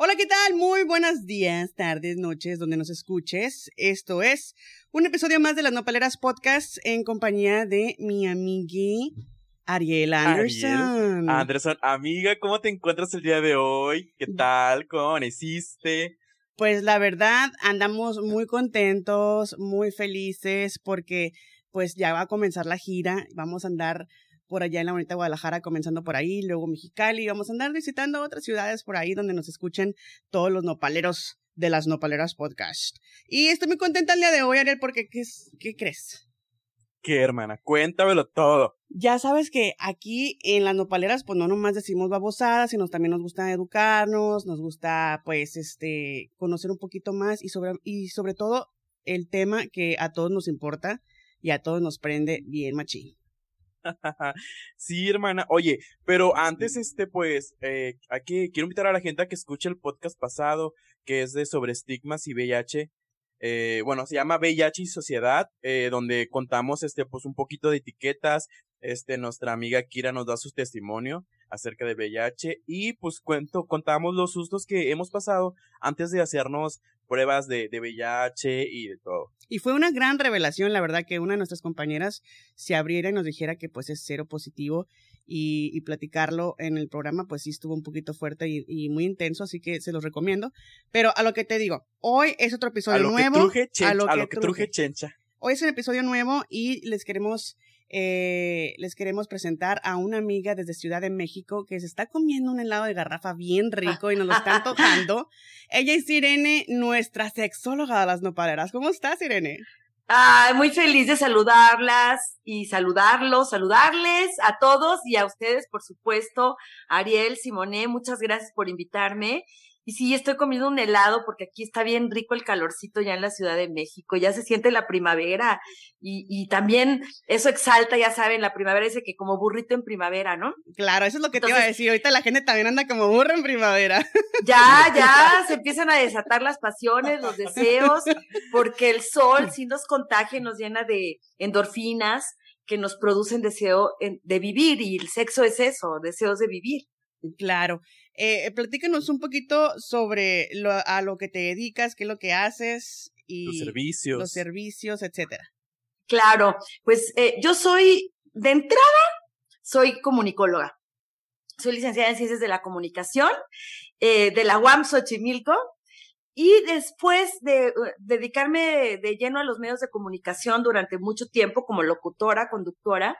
Hola, ¿qué tal? Muy buenos días, tardes, noches, donde nos escuches. Esto es un episodio más de las Nopaleras Podcast en compañía de mi amigui Ariel Anderson. Ariel Anderson, amiga, ¿cómo te encuentras el día de hoy? ¿Qué tal? ¿Cómo amaneciste? Pues la verdad, andamos muy contentos, muy felices porque pues ya va a comenzar la gira. Vamos a andar por allá en la bonita Guadalajara, comenzando por ahí, luego Mexicali. Vamos a andar visitando otras ciudades por ahí donde nos escuchen todos los nopaleros de las Nopaleras Podcast. Y estoy muy contenta el día de hoy, Ariel, porque ¿qué, qué crees? ¿Qué, hermana? Cuéntamelo todo. Ya sabes que aquí en las nopaleras, pues no nomás decimos babosadas, sino también nos gusta educarnos, nos gusta, pues, este, conocer un poquito más y sobre, y sobre todo el tema que a todos nos importa y a todos nos prende bien machín. sí, hermana. Oye, pero antes, este, pues, eh, aquí quiero invitar a la gente a que escuche el podcast pasado, que es de sobre estigmas y VIH. Eh, bueno, se llama VIH y Sociedad, eh, donde contamos, este, pues, un poquito de etiquetas. Este, nuestra amiga Kira nos da su testimonio acerca de VIH y, pues, cuento, contamos los sustos que hemos pasado antes de hacernos pruebas de, de VIH y de todo. Y fue una gran revelación, la verdad, que una de nuestras compañeras se abriera y nos dijera que pues es cero positivo y, y platicarlo en el programa pues sí estuvo un poquito fuerte y, y, muy intenso, así que se los recomiendo. Pero a lo que te digo, hoy es otro episodio a lo nuevo. Que truje chencha, a lo que, a lo que truje. truje chencha. Hoy es un episodio nuevo y les queremos eh, les queremos presentar a una amiga desde Ciudad de México que se está comiendo un helado de garrafa bien rico y nos lo está antojando. Ella es Irene, nuestra sexóloga de las nopaleras. ¿Cómo estás, Irene? Ay, muy feliz de saludarlas y saludarlos, saludarles a todos y a ustedes, por supuesto. Ariel, Simone, muchas gracias por invitarme. Y sí, estoy comiendo un helado porque aquí está bien rico el calorcito ya en la Ciudad de México, ya se siente la primavera y, y también eso exalta, ya saben, la primavera dice que como burrito en primavera, ¿no? Claro, eso es lo que Entonces, te iba a decir, ahorita la gente también anda como burro en primavera. Ya, ya, se empiezan a desatar las pasiones, los deseos, porque el sol sí nos contagia, nos llena de endorfinas que nos producen deseo de vivir y el sexo es eso, deseos de vivir. Claro. Eh, platícanos un poquito sobre lo, a lo que te dedicas, qué es lo que haces y los servicios, los servicios, etcétera. Claro, pues eh, yo soy de entrada soy comunicóloga. Soy licenciada en Ciencias de la Comunicación eh, de la UAM Xochimilco y después de dedicarme de lleno a los medios de comunicación durante mucho tiempo como locutora, conductora,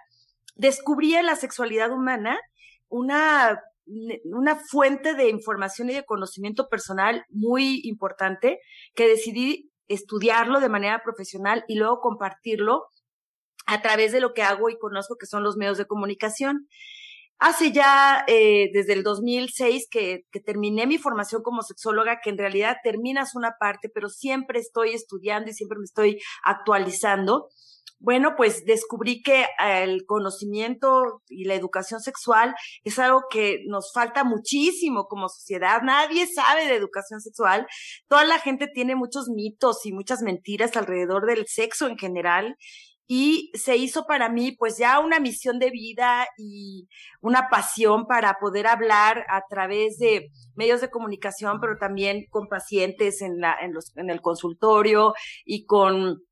descubrí en la sexualidad humana una una fuente de información y de conocimiento personal muy importante que decidí estudiarlo de manera profesional y luego compartirlo a través de lo que hago y conozco que son los medios de comunicación. Hace ya eh, desde el 2006 que, que terminé mi formación como sexóloga, que en realidad terminas una parte, pero siempre estoy estudiando y siempre me estoy actualizando bueno, pues descubrí que el conocimiento y la educación sexual es algo que nos falta muchísimo como sociedad. Nadie sabe de educación sexual. Toda la gente tiene muchos mitos y muchas mentiras alrededor del sexo en general. Y se hizo para mí pues ya una misión de vida y una pasión para poder hablar a través de medios de comunicación, pero también con pacientes en, la, en, los, en el consultorio y con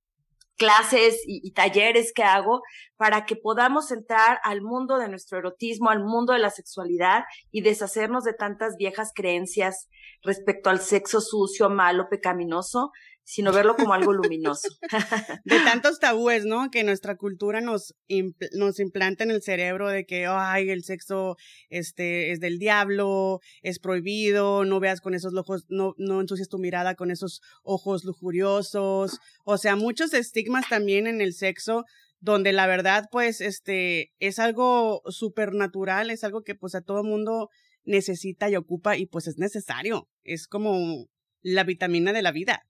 clases y, talleres que hago para que podamos entrar al mundo de nuestro erotismo, al mundo de la sexualidad y deshacernos de tantas viejas creencias respecto al sexo sucio, malo, pecaminoso, sino verlo como algo luminoso. de tantos tabúes, ¿no? Que nuestra cultura nos, impl nos implanta en el cerebro de que, ay, el sexo este, es del diablo, es prohibido, no veas con esos ojos, no, no ensucias tu mirada con esos ojos lujuriosos. O sea, muchos estigmas también en el sexo donde la verdad, pues, este, es algo supernatural, es algo que, pues, a todo mundo necesita y ocupa y, pues, es necesario. Es como la vitamina de la vida.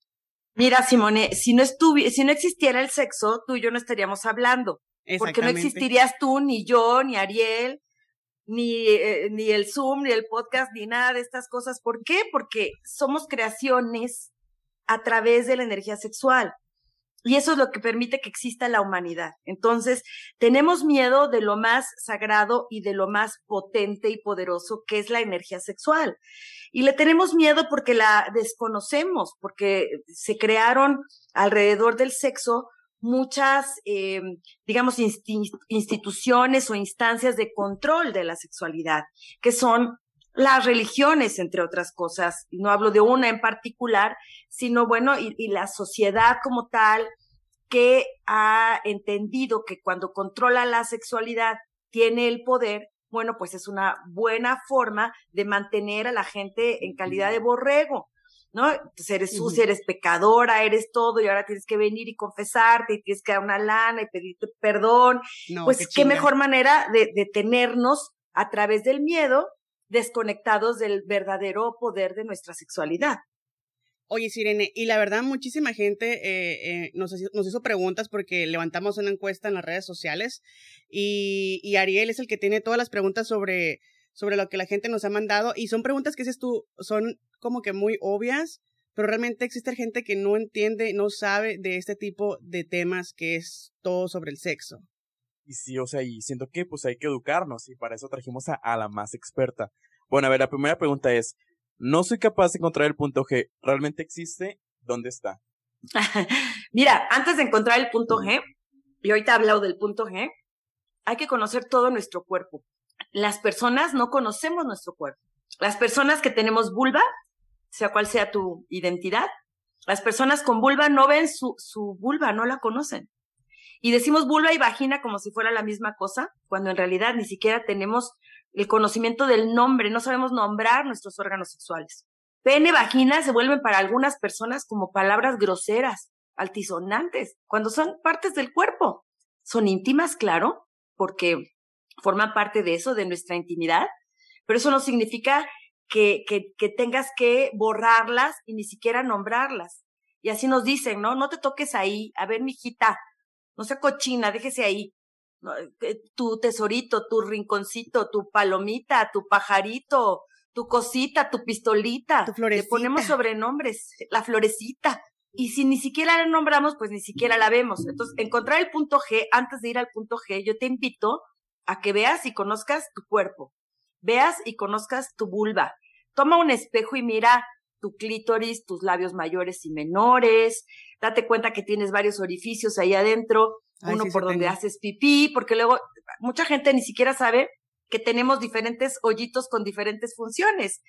Mira, Simone, si no si no existiera el sexo, tú y yo no estaríamos hablando. Porque no existirías tú, ni yo, ni Ariel, ni, eh, ni el Zoom, ni el podcast, ni nada de estas cosas. ¿Por qué? Porque somos creaciones a través de la energía sexual. Y eso es lo que permite que exista la humanidad. Entonces, tenemos miedo de lo más sagrado y de lo más potente y poderoso que es la energía sexual. Y le tenemos miedo porque la desconocemos, porque se crearon alrededor del sexo muchas, eh, digamos, instituciones o instancias de control de la sexualidad, que son las religiones, entre otras cosas. No hablo de una en particular, sino bueno, y, y, la sociedad como tal que ha entendido que cuando controla la sexualidad tiene el poder, bueno, pues es una buena forma de mantener a la gente en calidad de borrego. ¿no? Entonces eres sucia, eres pecadora, eres todo y ahora tienes que venir y confesarte y tienes que dar una lana y pedirte perdón. pues qué, mejor manera de, de tenernos a través del miedo desconectados del verdadero poder de nuestra sexualidad. Oye, Sirene, y la verdad, muchísima gente eh, eh, nos, hizo preguntas porque levantamos una encuesta en las redes sociales y, y, Ariel es el que tiene todas las preguntas sobre, sobre lo que la gente nos ha mandado y son preguntas que dices tú, son como que muy obvias, pero realmente existe gente que no entiende, no sabe de este tipo de temas que es todo sobre el sexo. Y sí, o sea, y siento que pues hay que educarnos y para eso trajimos a, a la más experta. Bueno, a ver, la primera pregunta es, no soy capaz de encontrar el punto G. ¿Realmente existe? ¿Dónde está? Mira, antes de encontrar el punto G, y ahorita he hablado del punto G, hay que conocer todo nuestro cuerpo. Las personas no conocemos nuestro cuerpo. Las personas que tenemos vulva, sea cual sea tu identidad, las personas con vulva no ven su, su vulva, no la conocen. Y decimos vulva y vagina como si fuera la misma cosa, cuando en realidad ni siquiera tenemos el conocimiento del nombre, no sabemos nombrar nuestros órganos sexuales. Pene, vagina se vuelven para algunas personas como palabras groseras, altisonantes, cuando son partes del cuerpo. Son íntimas, claro, porque forman parte de eso, de nuestra intimidad, pero eso no significa que, que, que tengas que borrarlas y ni siquiera nombrarlas. Y así nos dicen, ¿no? No te toques ahí. A ver, mijita, no sea cochina, déjese ahí. Eh, tu tesorito, tu rinconcito, tu palomita, tu pajarito, tu cosita, tu pistolita. Tu florecita. Le ponemos sobrenombres, la florecita. Y si ni siquiera la nombramos, pues ni siquiera la vemos. Entonces, encontrar el punto G, antes de ir al punto G, yo te invito a que veas y conozcas tu cuerpo. Veas y conozcas tu vulva. Toma un espejo y mira tu clítoris, tus labios mayores y menores. Date cuenta que tienes varios orificios ahí adentro uno por donde haces pipí, porque luego mucha gente ni siquiera sabe que tenemos diferentes hoyitos con diferentes funciones.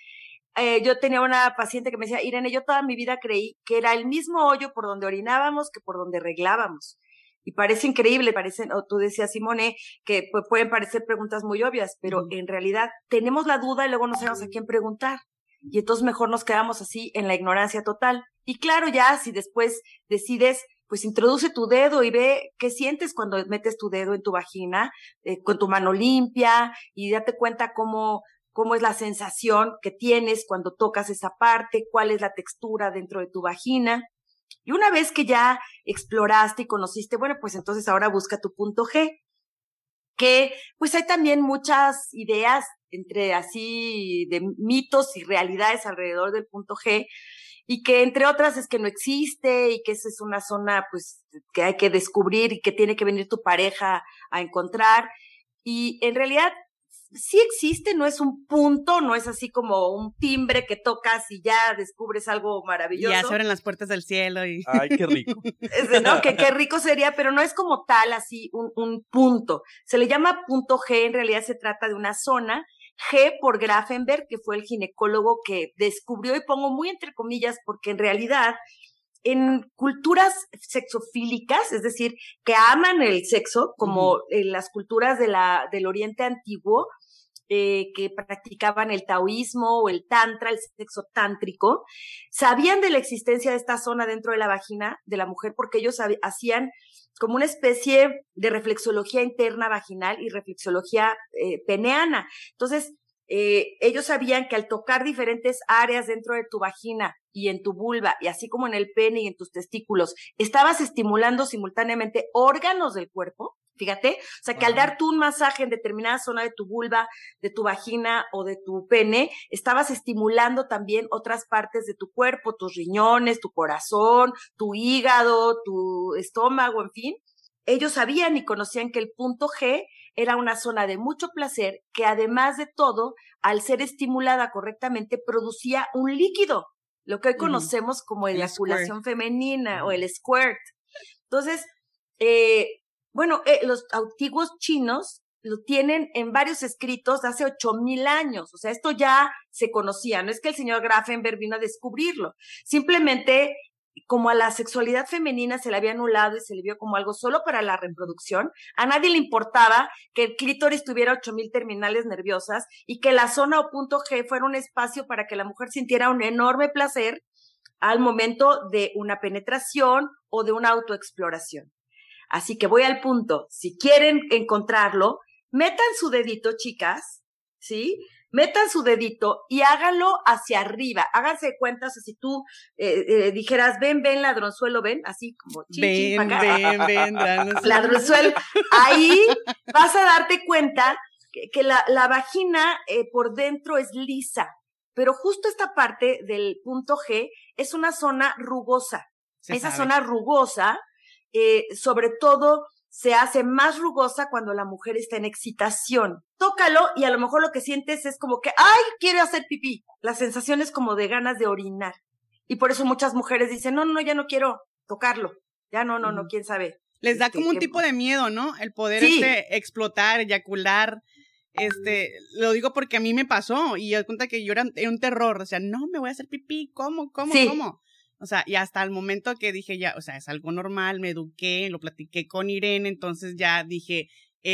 Eh, yo tenía una paciente que me decía, Irene, yo toda mi vida creí que era el mismo hoyo por donde orinábamos que por donde reglábamos. Y parece increíble, parecen, o tú decías, Simone, que pueden parecer preguntas muy obvias, pero en realidad tenemos la duda y luego no sabemos a quién preguntar. Y entonces mejor nos quedamos así en la ignorancia total. Y claro, ya si después decides pues introduce tu dedo y ve qué sientes cuando metes tu dedo en tu vagina eh, con tu mano limpia y date cuenta cómo, cómo es la sensación que tienes cuando tocas esa parte, cuál es la textura dentro de tu vagina. Y una vez que ya exploraste y conociste, bueno, pues entonces ahora busca tu punto G, que pues hay también muchas ideas entre así de mitos y realidades alrededor del punto G, y que entre otras es que no existe y que esa es una zona pues que hay que descubrir y que tiene que venir tu pareja a encontrar. Y en realidad sí existe, no es un punto, no es así como un timbre que tocas y ya descubres algo maravilloso. Ya se abren las puertas del cielo y... Ay, qué rico. ¿no? que qué rico sería, pero no es como tal así un, un punto. Se le llama punto G, en realidad se trata de una zona G por Grafenberg, que fue el ginecólogo que descubrió, y pongo muy entre comillas, porque en realidad en culturas sexofílicas, es decir, que aman el sexo, como en las culturas de la, del Oriente Antiguo, eh, que practicaban el taoísmo o el tantra, el sexo tántrico, sabían de la existencia de esta zona dentro de la vagina de la mujer porque ellos hacían como una especie de reflexología interna vaginal y reflexología eh, peneana. Entonces, eh, ellos sabían que al tocar diferentes áreas dentro de tu vagina y en tu vulva, y así como en el pene y en tus testículos, estabas estimulando simultáneamente órganos del cuerpo Fíjate, o sea que al dar tú un masaje en determinada zona de tu vulva, de tu vagina o de tu pene, estabas estimulando también otras partes de tu cuerpo, tus riñones, tu corazón, tu hígado, tu estómago, en fin. Ellos sabían y conocían que el punto G era una zona de mucho placer que además de todo, al ser estimulada correctamente, producía un líquido, lo que hoy conocemos como eyaculación femenina o el squirt. Entonces, eh, bueno, eh, los antiguos chinos lo tienen en varios escritos hace ocho mil años. O sea, esto ya se conocía. No es que el señor Grafenberg vino a descubrirlo. Simplemente, como a la sexualidad femenina se le había anulado y se le vio como algo solo para la reproducción, a nadie le importaba que el clítoris tuviera ocho mil terminales nerviosas y que la zona o punto G fuera un espacio para que la mujer sintiera un enorme placer al momento de una penetración o de una autoexploración. Así que voy al punto. Si quieren encontrarlo, metan su dedito, chicas, ¿sí? Metan su dedito y háganlo hacia arriba. Háganse cuenta, o sea, si tú eh, eh, dijeras, ven, ven, ladronzuelo, ven, así como chin, chin, Ven, acá. ven, ven, danos- Ladronzuelo. Ahí vas a darte cuenta que, que la, la vagina eh, por dentro es lisa, pero justo esta parte del punto G es una zona rugosa Se esa sabe. zona rugosa, eh, sobre todo, se hace más rugosa cuando la mujer está en excitación. Tócalo y a lo mejor lo que sientes es como que, ay, quiero hacer pipí. La sensación es como de ganas de orinar. Y por eso muchas mujeres dicen, no, no, ya no quiero tocarlo. Ya no, no, no, quién sabe. Les da este, como un que- tipo de miedo, ¿no? El poder Sí. este, explotar, eyacular. Este, lo digo porque a mí me pasó y yo cuenta que yo era, era un terror. O sea, no, me voy a hacer pipí. ¿Cómo? ¿Cómo? Sí. ¿Cómo? O sea, y hasta el momento que dije ya, o sea, es algo normal, me eduqué, lo platiqué con Irene, entonces ya dije.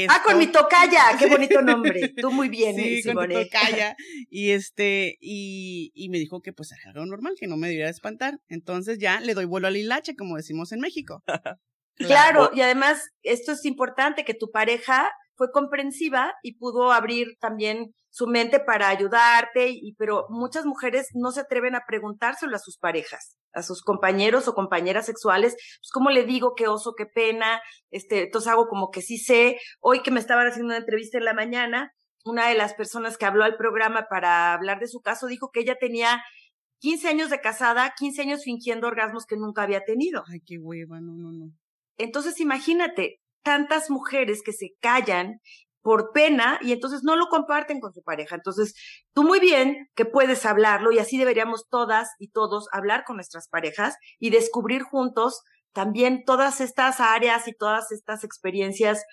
Ah, con mi tocaya, qué bonito nombre. Tú muy bien, sí, eh, con tu tocaya. Y este, y, y me dijo que pues era algo normal, que no me debiera espantar. Entonces ya le doy vuelo al hilache, como decimos en México. Claro, y además esto es importante, que tu pareja fue comprensiva y pudo abrir también su mente para ayudarte, y, pero muchas mujeres no se atreven a preguntárselo a sus parejas, a sus compañeros o compañeras sexuales, pues cómo le digo qué oso, qué pena, este, entonces hago como que sí sé. Hoy que me estaban haciendo una entrevista en la mañana, una de las personas que habló al programa para hablar de su caso dijo que ella tenía 15 años de casada, 15 años fingiendo orgasmos que nunca había tenido. Ay, qué hueva, no, no, no. Entonces imagínate, tantas mujeres que se callan por pena y entonces no lo comparten con su pareja. Entonces, tú muy bien que puedes hablarlo y así deberíamos todas y todos hablar con nuestras parejas y descubrir juntos también todas estas áreas y todas estas experiencias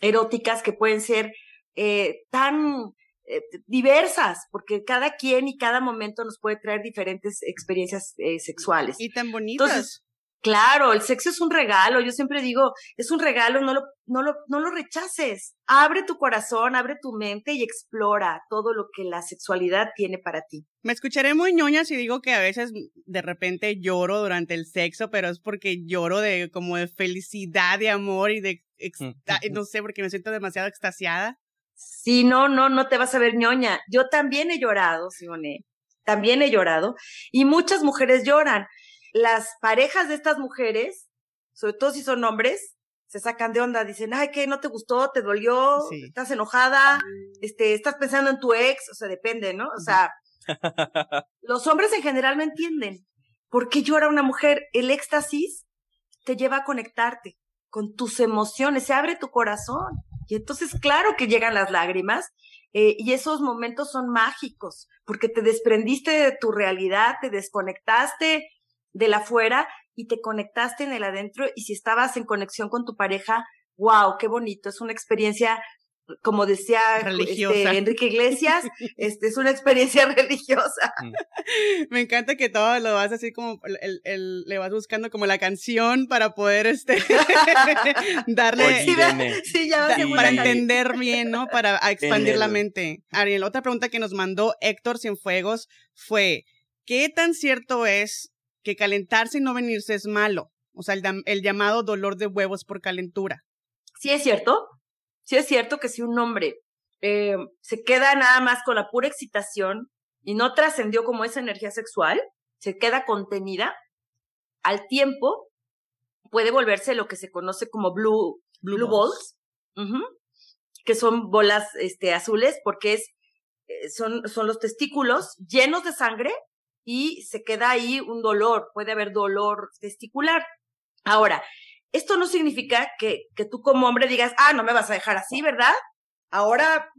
eróticas que pueden ser eh, tan eh, diversas, porque cada quien y cada momento nos puede traer diferentes experiencias eh, sexuales. Y tan bonitas. Entonces, Claro, el sexo es un regalo. Yo siempre digo, es un regalo, no lo, no lo, no lo rechaces. Abre tu corazón, abre tu mente y explora todo lo que la sexualidad tiene para ti. Me escucharé muy ñoña si digo que a veces de repente lloro durante el sexo, pero es porque lloro de como de felicidad, de amor y de exta- no sé, porque me siento demasiado extasiada. Si no, no, no te vas a ver ñoña. Yo también he llorado, Simone. También he llorado. Y muchas mujeres lloran. Las parejas de estas mujeres, sobre todo si son hombres, se sacan de onda, dicen, ay, ¿qué? ¿No te gustó? ¿Te dolió? Sí. ¿Estás enojada? Este, ¿estás pensando en tu ex? O sea, depende, ¿no? O sea, los hombres en general no entienden. ¿Por qué llora una mujer? El éxtasis te lleva a conectarte con tus emociones, se abre tu corazón. Y entonces, claro que llegan las lágrimas, eh, y esos momentos son mágicos, porque te desprendiste de tu realidad, te desconectaste de la afuera y te conectaste en el adentro. Y si estabas en conexión con tu pareja, wow, qué bonito, es una experiencia como decía este, Enrique Iglesias, este, es una experiencia religiosa. Me encanta que todo lo vas así como, el, el- le vas buscando como la canción para poder, este, darle, para entender bien, ¿no? Para expandir la mente. Ariel, otra pregunta que nos mandó Héctor Cienfuegos fue, ¿qué tan cierto es que calentarse y no venirse es malo? O sea, el, llamado dolor de huevos por calentura. Sí es cierto, sí es cierto que si un hombre eh, se queda nada más con la pura excitación y no trascendió como esa energía sexual, se queda contenida, al tiempo puede volverse lo que se conoce como blue, blue, balls, que son bolas este, azules, porque es, eh, son, son los testículos llenos de sangre y se queda ahí un dolor, puede haber dolor testicular. Ahora, esto no significa que, que tú como hombre digas, ah, no me vas a dejar así, ¿verdad? Ahora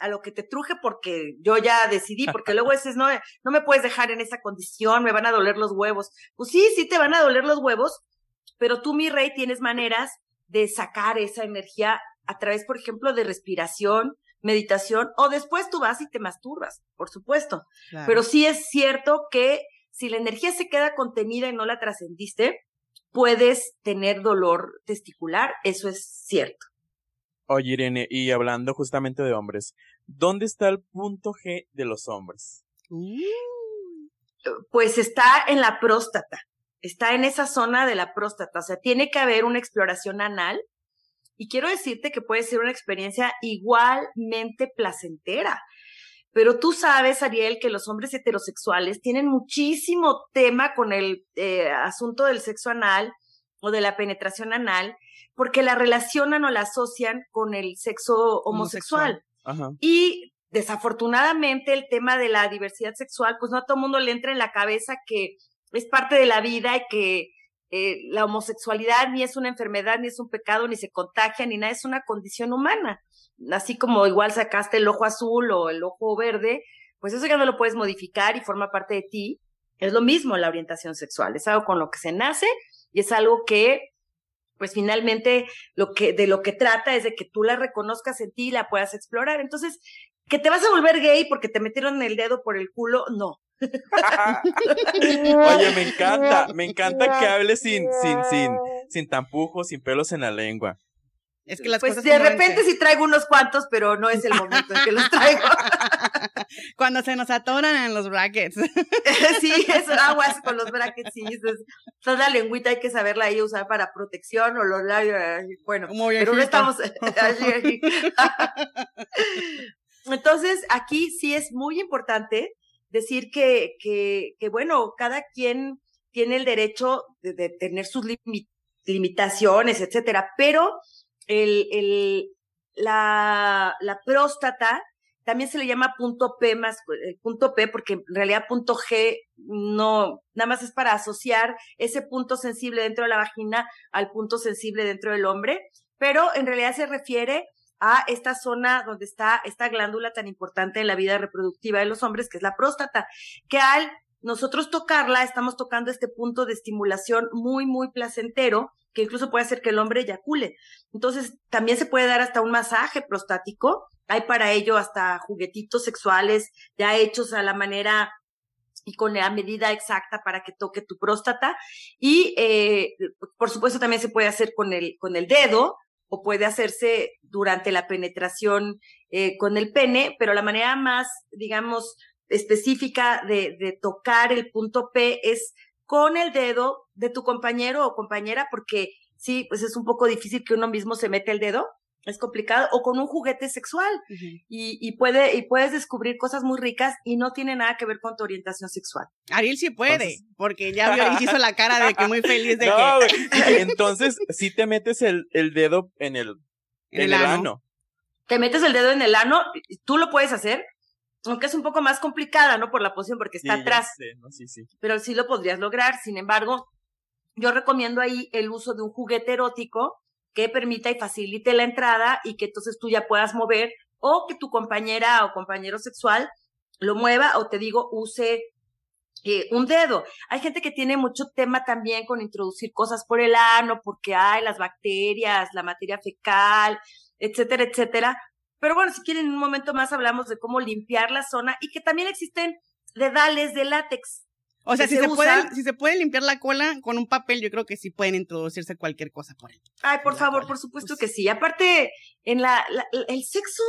a lo que te truje porque yo ya decidí, porque luego dices, no, no me puedes dejar en esa condición, me van a doler los huevos. Pues sí, sí te van a doler los huevos, pero tú, mi rey, tienes maneras de sacar esa energía a través, por ejemplo, de respiración, meditación, o después tú vas y te masturbas, por supuesto. Pero sí es cierto que si la energía se queda contenida y no la trascendiste, puedes tener dolor testicular, eso es cierto. Oye, Irene, y hablando justamente de hombres, ¿dónde está el punto G de los hombres? Pues está en la próstata, está en esa zona de la próstata, o sea, tiene que haber una exploración anal y quiero decirte que puede ser una experiencia igualmente placentera. Pero tú sabes, Ariel, que los hombres heterosexuales tienen muchísimo tema con el eh, asunto del sexo anal o de la penetración anal porque la relacionan o la asocian con el sexo homosexual. Y desafortunadamente el tema de la diversidad sexual, pues no a todo el mundo le entra en la cabeza que es parte de la vida y que eh, la homosexualidad ni es una enfermedad, ni es un pecado, ni se contagia, ni nada, es una condición humana. Así como igual sacaste el ojo azul o el ojo verde, pues eso ya no lo puedes modificar y forma parte de ti. Es lo mismo la orientación sexual, es algo con lo que se nace y es algo que pues finalmente lo que, de lo que trata es de que tú la reconozcas en ti y la puedas explorar. Entonces, que te vas a volver gay porque te metieron el dedo por el culo, no. Oye, me encanta, me encanta que hables sin, sin, sin, sin tampujos, sin pelos en la lengua. Es que las pues de repente sí traigo unos cuantos, pero no es el momento en que los traigo. Cuando se nos atoran en los brackets. sí, es aguas con los brackets, sí. Es, la lengüita hay que saberla ahí usar para protección o los labios. Bueno, pero no estamos Entonces, aquí sí es muy importante decir que, que, que bueno, cada quien tiene el derecho de, tener sus limitaciones, etcétera, pero el, el, la, la próstata también se le llama punto P más eh, punto P porque en realidad punto G no nada más es para asociar ese punto sensible dentro de la vagina al punto sensible dentro del hombre, pero en realidad se refiere a esta zona donde está esta glándula tan importante en la vida reproductiva de los hombres que es la próstata, que al nosotros tocarla estamos tocando este punto de estimulación muy muy placentero que incluso puede hacer que el hombre eyacule. Entonces, también se puede dar hasta un masaje prostático. Hay para ello hasta juguetitos sexuales ya hechos a la manera y con la medida exacta para que toque tu próstata. Y, eh, por supuesto, también se puede hacer con el, con el dedo o puede hacerse durante la penetración eh, con el pene, pero la manera más, digamos, específica de, de tocar el punto P es con el dedo de tu compañero o compañera, porque sí, pues es un poco difícil que uno mismo se mete el dedo, es complicado, o con un juguete sexual, y, y, puede, y puedes descubrir cosas muy ricas y no tiene nada que ver con tu orientación sexual. Ariel sí puede, porque ya vio y hizo la cara de que muy feliz de que. Entonces, si te metes el, el dedo en el, en, el, ano. Te metes el dedo en el ano, tú lo puedes hacer, aunque es un poco más complicada, ¿no? Por la posición, porque está atrás. sí, sí. Pero sí lo podrías lograr. Sin embargo, yo recomiendo ahí el uso de un juguete erótico que permita y facilite la entrada y que entonces tú ya puedas mover o que tu compañera o compañero sexual lo mueva o te digo, use eh, un dedo. Hay gente que tiene mucho tema también con introducir cosas por el ano porque hay las bacterias, la materia fecal, etcétera, etcétera. Pero bueno, si quieren, en un momento más hablamos de cómo limpiar la zona y que también existen dedales de látex. O sea, si se, puede, si se puede limpiar la cola con un papel, yo creo que sí pueden introducirse cualquier cosa por ahí. Ay, por favor, por supuesto pues que sí. Aparte, en la, el sexo,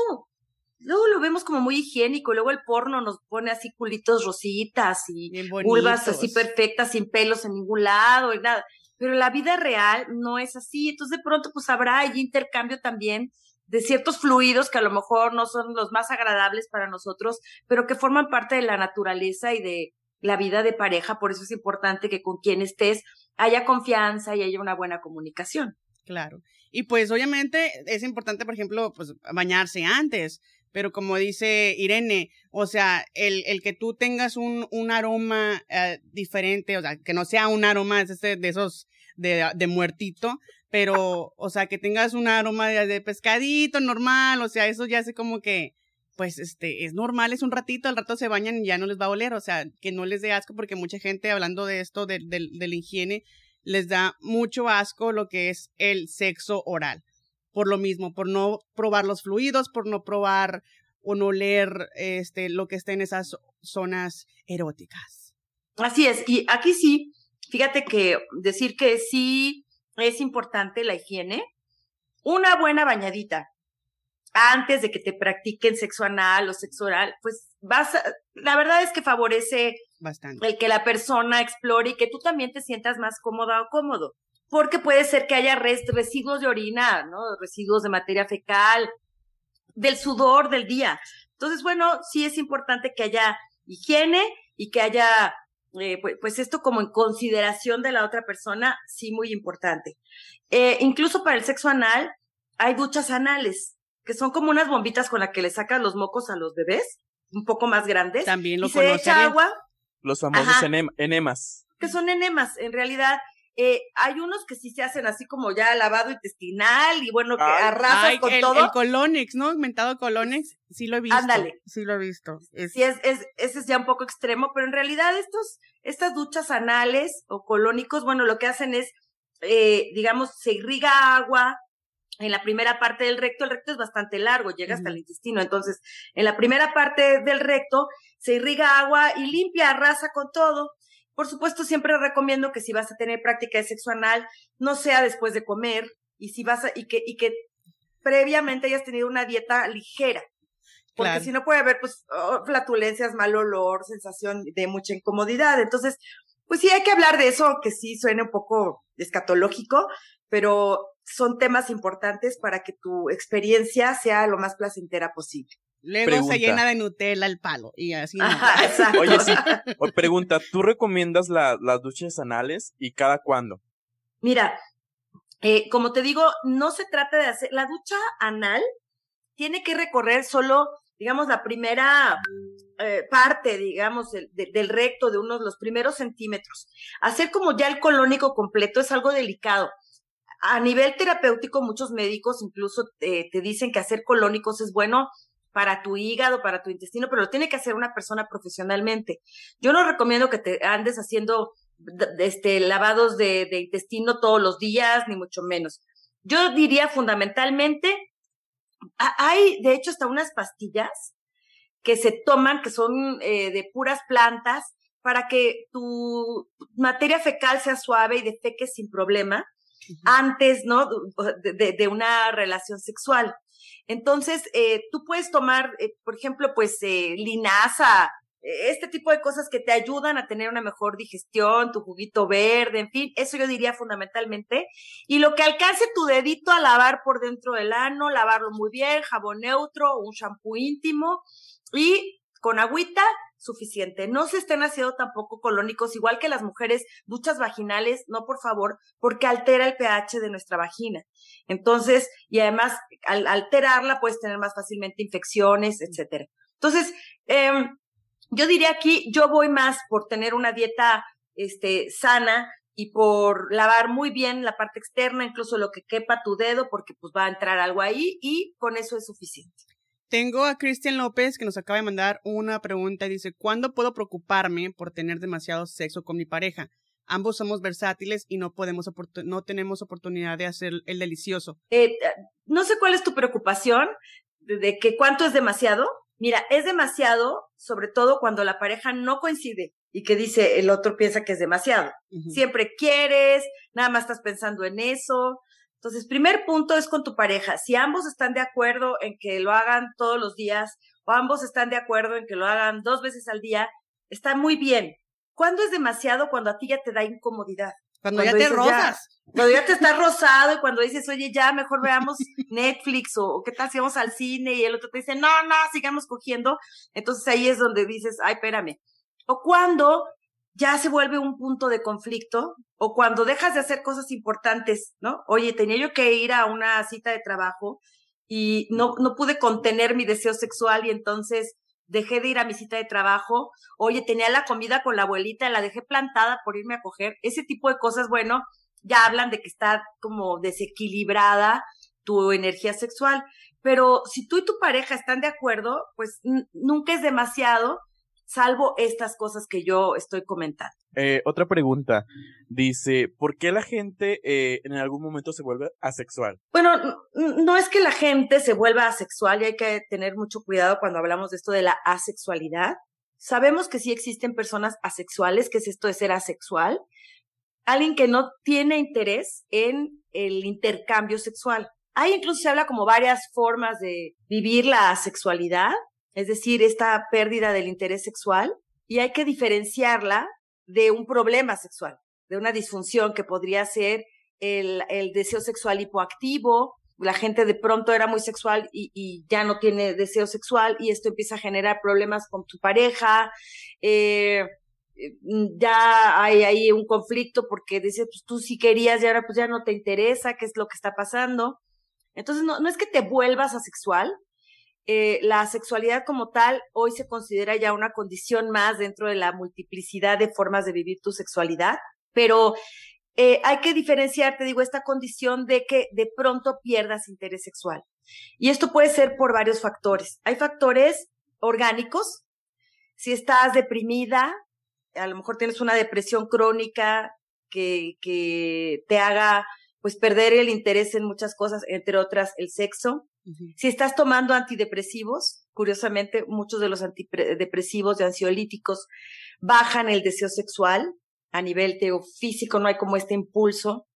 luego lo vemos como muy higiénico, luego el porno nos pone así culitos rositas y vulvas así perfectas, sin pelos en ningún lado y nada. Pero la vida real no es así. Entonces, de pronto, pues habrá ahí intercambio también de ciertos fluidos que a lo mejor no son los más agradables para nosotros, pero que forman parte de la naturaleza y de la vida de pareja. Por eso es importante que con quien estés haya confianza y haya una buena comunicación. Claro. Y pues obviamente es importante, por ejemplo, pues bañarse antes. Pero como dice Irene, o sea, el, el que tú tengas un, un aroma eh, diferente, o sea, que no sea un aroma este, de esos de, de muertito, pero, o sea, que tengas un aroma de, de, pescadito normal, o sea, eso ya sé como que, pues, este, es normal, es un ratito, al rato se bañan y ya no les va a oler, o sea, que no les dé asco, porque mucha gente hablando de esto, de, de, la higiene, les da mucho asco lo que es el sexo oral. Por lo mismo, por no probar los fluidos, por no probar o no leer este, lo que está en esas zonas eróticas. Así es, y aquí sí, fíjate que decir que sí es importante la higiene, una buena bañadita antes de que te practiquen sexo anal o sexo oral, pues vas a, la verdad es que favorece Bastante. el que la persona explore y que tú también te sientas más cómoda o cómodo. Porque puede ser que haya res, residuos de orina, ¿no? Residuos de materia fecal, del sudor del día. Entonces, bueno, sí es importante que haya higiene y que haya, eh, pues, pues, esto como en consideración de la otra persona, sí, muy importante. Eh, incluso para el sexo anal, hay duchas anales, que son como unas bombitas con las que le sacas los mocos a los bebés, un poco más grandes. También lo y se echa agua. Los famosos enem enemas. Que son enemas, en realidad. Eh, hay unos que sí se hacen así como ya lavado intestinal y bueno, que Ay, arrasas Ay, con el, todo. el Colonix, ¿no? Mentado Colonix, sí lo he visto. Ándale. Sí lo he visto. Es- Sí, es, es, ese es ya un poco extremo, pero en realidad estos, estas duchas anales o colónicos, bueno, lo que hacen es, eh, digamos, se irriga agua en la primera parte del recto, el recto es bastante largo, llega hasta el intestino, entonces, en la primera parte del recto se irriga agua y limpia, arrasa con todo. Por supuesto, siempre recomiendo que si vas a tener práctica de sexo anal, no sea después de comer y si vas a, y que, y que previamente hayas tenido una dieta ligera. Porque Claro. si no puede haber, pues, oh, flatulencias, mal olor, sensación de mucha incomodidad. Entonces, pues sí hay que hablar de eso, que sí suena un poco escatológico, pero son temas importantes para que tu experiencia sea lo más placentera posible. Luego Pregunta. se llena de Nutella el palo y así. no. Ajá, exacto. Oye, sí. O pregunta, ¿tú recomiendas la- las duchas anales y cada cuándo? Mira, eh, como te digo, no se trata de hacer, la ducha anal tiene que recorrer solo, digamos, la primera eh, parte, digamos, del, de- del recto, de unos, los primeros centímetros. Hacer como ya el colónico completo es algo delicado. A nivel terapéutico, muchos médicos incluso te, te dicen que hacer colónicos es bueno para tu hígado, para tu intestino, pero lo tiene que hacer una persona profesionalmente. Yo no recomiendo que te andes haciendo este, lavados de, intestino todos los días, ni mucho menos. Yo diría fundamentalmente, ha- hay de hecho hasta unas pastillas que se toman, que son eh, de puras plantas, para que tu materia fecal sea suave y defeques sin problema antes, ¿no? De, una relación sexual. Entonces, eh, tú puedes tomar, eh, por ejemplo, pues eh, linaza, eh, este tipo de cosas que te ayudan a tener una mejor digestión, tu juguito verde, en fin, eso yo diría fundamentalmente. Y lo que alcance tu dedito a lavar por dentro del ano, lavarlo muy bien, jabón neutro, un shampoo íntimo y con agüita suficiente. No se estén haciendo tampoco colónicos, igual que las mujeres, duchas vaginales, no por favor, porque altera el pH de nuestra vagina. Entonces, y además, al alterarla puedes tener más fácilmente infecciones, etcétera. Entonces, eh, yo diría aquí, yo voy más por tener una dieta este, sana y por lavar muy bien la parte externa, incluso lo que quepa tu dedo, porque pues va a entrar algo ahí y con eso es suficiente. Tengo a Cristian López que nos acaba de mandar una pregunta y dice, ¿cuándo puedo preocuparme por tener demasiado sexo con mi pareja? Ambos somos versátiles y no podemos no tenemos oportunidad de hacer el delicioso. Eh, no sé cuál es tu preocupación de, que cuánto es demasiado. Mira, es demasiado, sobre todo cuando la pareja no coincide y que dice el otro piensa que es demasiado. Siempre quieres, nada más estás pensando en eso. Entonces, primer punto es con tu pareja. Si ambos están de acuerdo en que lo hagan todos los días o ambos están de acuerdo en que lo hagan dos veces al día, está muy bien. ¿Cuándo es demasiado? Cuando a ti ya te da incomodidad. Cuando, Cuando ya te ya, rozas. Cuando ya te estás rosado y cuando dices, oye, ya mejor veamos Netflix o, o qué tal si vamos al cine y el otro te dice, no, no, sigamos cogiendo. Entonces ahí es donde dices, ay, espérame. O cuando ya se vuelve un punto de conflicto o cuando dejas de hacer cosas importantes, ¿no? Oye, tenía yo que ir a una cita de trabajo y no, no pude contener mi deseo sexual y entonces dejé de ir a mi cita de trabajo. Oye, tenía la comida con la abuelita, la dejé plantada por irme a coger. Ese tipo de cosas, bueno, ya hablan de que está como desequilibrada tu energía sexual. Pero si tú y tu pareja están de acuerdo, pues nunca es demasiado salvo estas cosas que yo estoy comentando. Eh, otra pregunta. Dice, ¿por qué la gente eh, en algún momento se vuelve asexual? Bueno, no es que la gente se vuelva asexual y hay que tener mucho cuidado cuando hablamos de esto de la asexualidad. Sabemos que sí existen personas asexuales, que es esto de ser asexual. Alguien que no tiene interés en el intercambio sexual. Hay incluso se habla como varias formas de vivir la asexualidad es decir, esta pérdida del interés sexual, y hay que diferenciarla de un problema sexual, de una disfunción que podría ser el, deseo sexual hipoactivo, la gente de pronto era muy sexual y, ya no tiene deseo sexual y esto empieza a generar problemas con tu pareja, eh, ya hay ahí un conflicto porque dice, pues tú sí querías y ahora pues ya no te interesa, qué es lo que está pasando. Entonces, no, no es que te vuelvas asexual, eh, la sexualidad como tal hoy se considera ya una condición más dentro de la multiplicidad de formas de vivir tu sexualidad, pero eh, hay que diferenciar, te digo, esta condición de que de pronto pierdas interés sexual. Y esto puede ser por varios factores. Hay factores orgánicos. Si estás deprimida, a lo mejor tienes una depresión crónica que, que te haga pues perder el interés en muchas cosas, entre otras el sexo. Si estás tomando antidepresivos, curiosamente muchos de los antidepresivos y ansiolíticos bajan el deseo sexual a nivel teofísico, no hay como este impulso.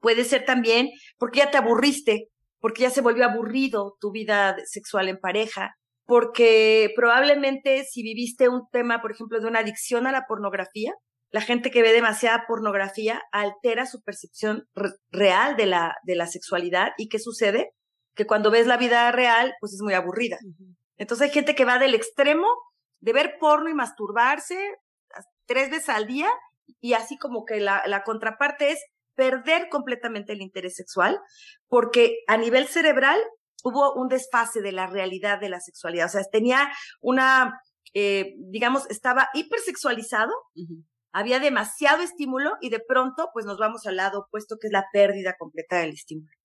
Puede ser también porque ya te aburriste, porque ya se volvió aburrido tu vida sexual en pareja, porque probablemente si viviste un tema, por ejemplo, de una adicción a la pornografía, la gente que ve demasiada pornografía altera su percepción real de la, de la sexualidad. ¿Y qué sucede? Que cuando ves la vida real, pues es muy aburrida. Entonces hay gente que va del extremo de ver porno y masturbarse tres veces al día y así como que la, la contraparte es perder completamente el interés sexual porque a nivel cerebral hubo un desfase de la realidad de la sexualidad. O sea, tenía una, eh, digamos, estaba hipersexualizado, había demasiado estímulo y de pronto pues nos vamos al lado opuesto que es la pérdida completa del estímulo.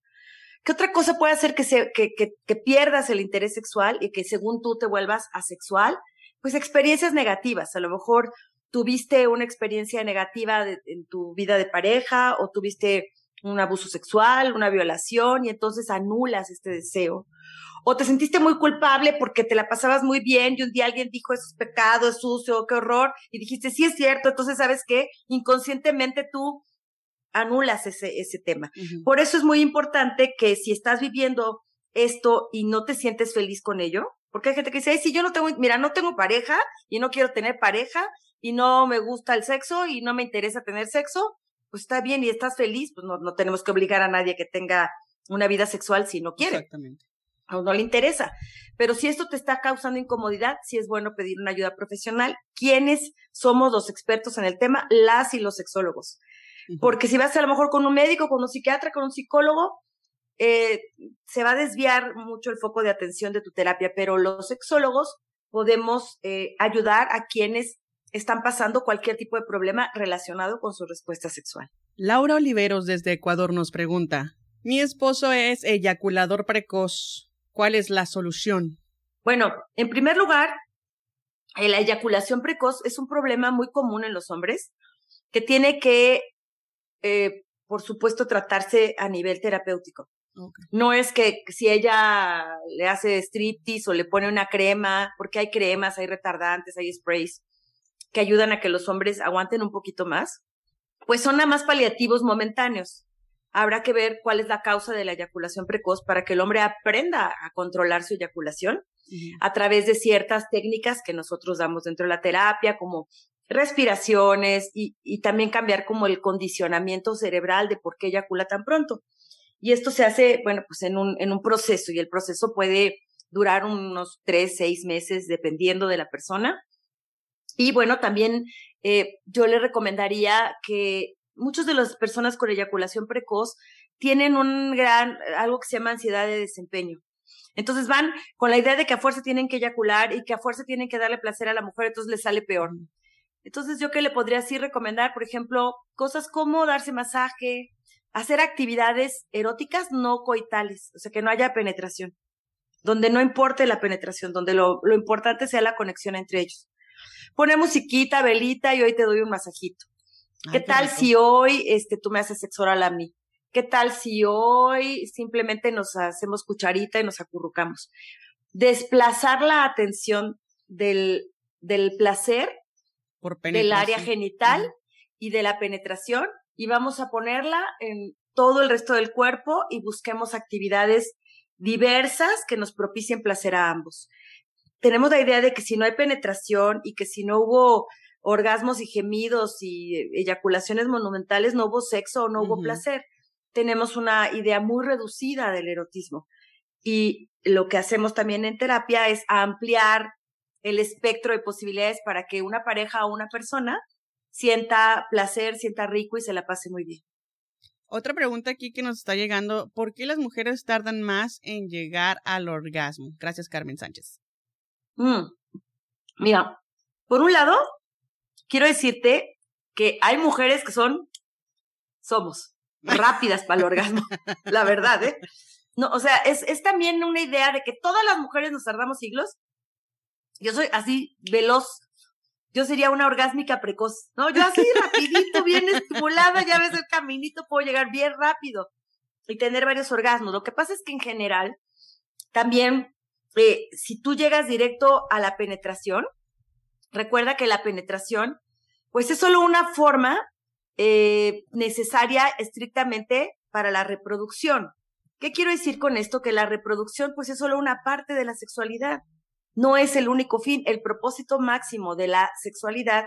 ¿Qué otra cosa puede hacer que, se, que, que, pierdas el interés sexual y que según tú te vuelvas asexual? Pues experiencias negativas. A lo mejor tuviste una experiencia negativa en tu vida de pareja o tuviste un abuso sexual, una violación y entonces anulas este deseo. O te sentiste muy culpable porque te la pasabas muy bien y un día alguien dijo es pecado, es sucio, qué horror y dijiste sí es cierto, entonces sabes qué, inconscientemente tú anulas ese, ese tema. Por eso es muy importante que si estás viviendo esto y no te sientes feliz con ello, porque hay gente que dice, Ay, si yo no tengo, mira, no tengo pareja y no quiero tener pareja y no me gusta el sexo y no me interesa tener sexo, pues está bien y estás feliz, pues no, no tenemos que obligar a nadie que tenga una vida sexual si no quiere. Exactamente. O no le interesa. Pero si esto te está causando incomodidad, sí es bueno pedir una ayuda profesional. ¿Quiénes somos los expertos en el tema? Las y los sexólogos. Porque si vas a lo mejor con un médico, con un psiquiatra, con un psicólogo, eh, se va a desviar mucho el foco de atención de tu terapia, pero los sexólogos podemos eh, ayudar a quienes están pasando cualquier tipo de problema relacionado con su respuesta sexual. Laura Oliveros desde Ecuador nos pregunta, mi esposo es eyaculador precoz, ¿cuál es la solución? Bueno, en primer lugar, eh, la eyaculación precoz es un problema muy común en los hombres que tiene que eh, por supuesto, tratarse a nivel terapéutico. No es que si ella le hace striptease o le pone una crema, porque hay cremas, hay retardantes, hay sprays que ayudan a que los hombres aguanten un poquito más, pues son nada más paliativos momentáneos. Habrá que ver cuál es la causa de la eyaculación precoz para que el hombre aprenda a controlar su eyaculación a través de ciertas técnicas que nosotros damos dentro de la terapia, como respiraciones y, también cambiar como el condicionamiento cerebral de por qué eyacula tan pronto. Y esto se hace, bueno, pues en un, en un proceso y el proceso puede durar unos tres, seis meses dependiendo de la persona. Y bueno, también eh, yo le recomendaría que muchas de las personas con eyaculación precoz tienen un gran, algo que se llama ansiedad de desempeño. Entonces van con la idea de que a fuerza tienen que eyacular y que a fuerza tienen que darle placer a la mujer, entonces les sale peor. Entonces yo que le podría así recomendar, por ejemplo, cosas como darse masaje, hacer actividades eróticas no coitales, o sea, que no haya penetración, donde no importe la penetración, donde lo, lo importante sea la conexión entre ellos. Pone musiquita, velita y hoy te doy un masajito. ¿Qué tal si hoy este, tú me haces sexo oral a mí? ¿Qué tal si hoy simplemente nos hacemos cucharita y nos acurrucamos? Desplazar la atención del, del placer, del área genital y de la penetración y vamos a ponerla en todo el resto del cuerpo y busquemos actividades diversas que nos propicien placer a ambos. Tenemos la idea de que si no hay penetración y que si no hubo orgasmos y gemidos y eyaculaciones monumentales, no hubo sexo o no hubo placer tenemos una idea muy reducida del erotismo. Y lo que hacemos también en terapia es ampliar el espectro de posibilidades para que una pareja o una persona sienta placer, sienta rico y se la pase muy bien. Otra pregunta aquí que nos está llegando, ¿por qué las mujeres tardan más en llegar al orgasmo? Gracias, Carmen Sánchez. Mm. Mira, por un lado, quiero decirte que hay mujeres que son, somos, rápidas para el orgasmo, la verdad, ¿eh? No, o sea, es, es también una idea de que todas las mujeres nos tardamos siglos. Yo soy así veloz. Yo sería una orgásmica precoz, ¿no? Yo así rapidito, bien estimulada, ya ves el caminito, puedo llegar bien rápido y tener varios orgasmos. Lo que pasa es que en general, también, eh, si tú llegas directo a la penetración, recuerda que la penetración, pues es solo una forma eh, necesaria estrictamente para la reproducción. ¿Qué quiero decir con esto? Que la reproducción pues es solo una parte de la sexualidad, no es el único fin. El propósito máximo de la sexualidad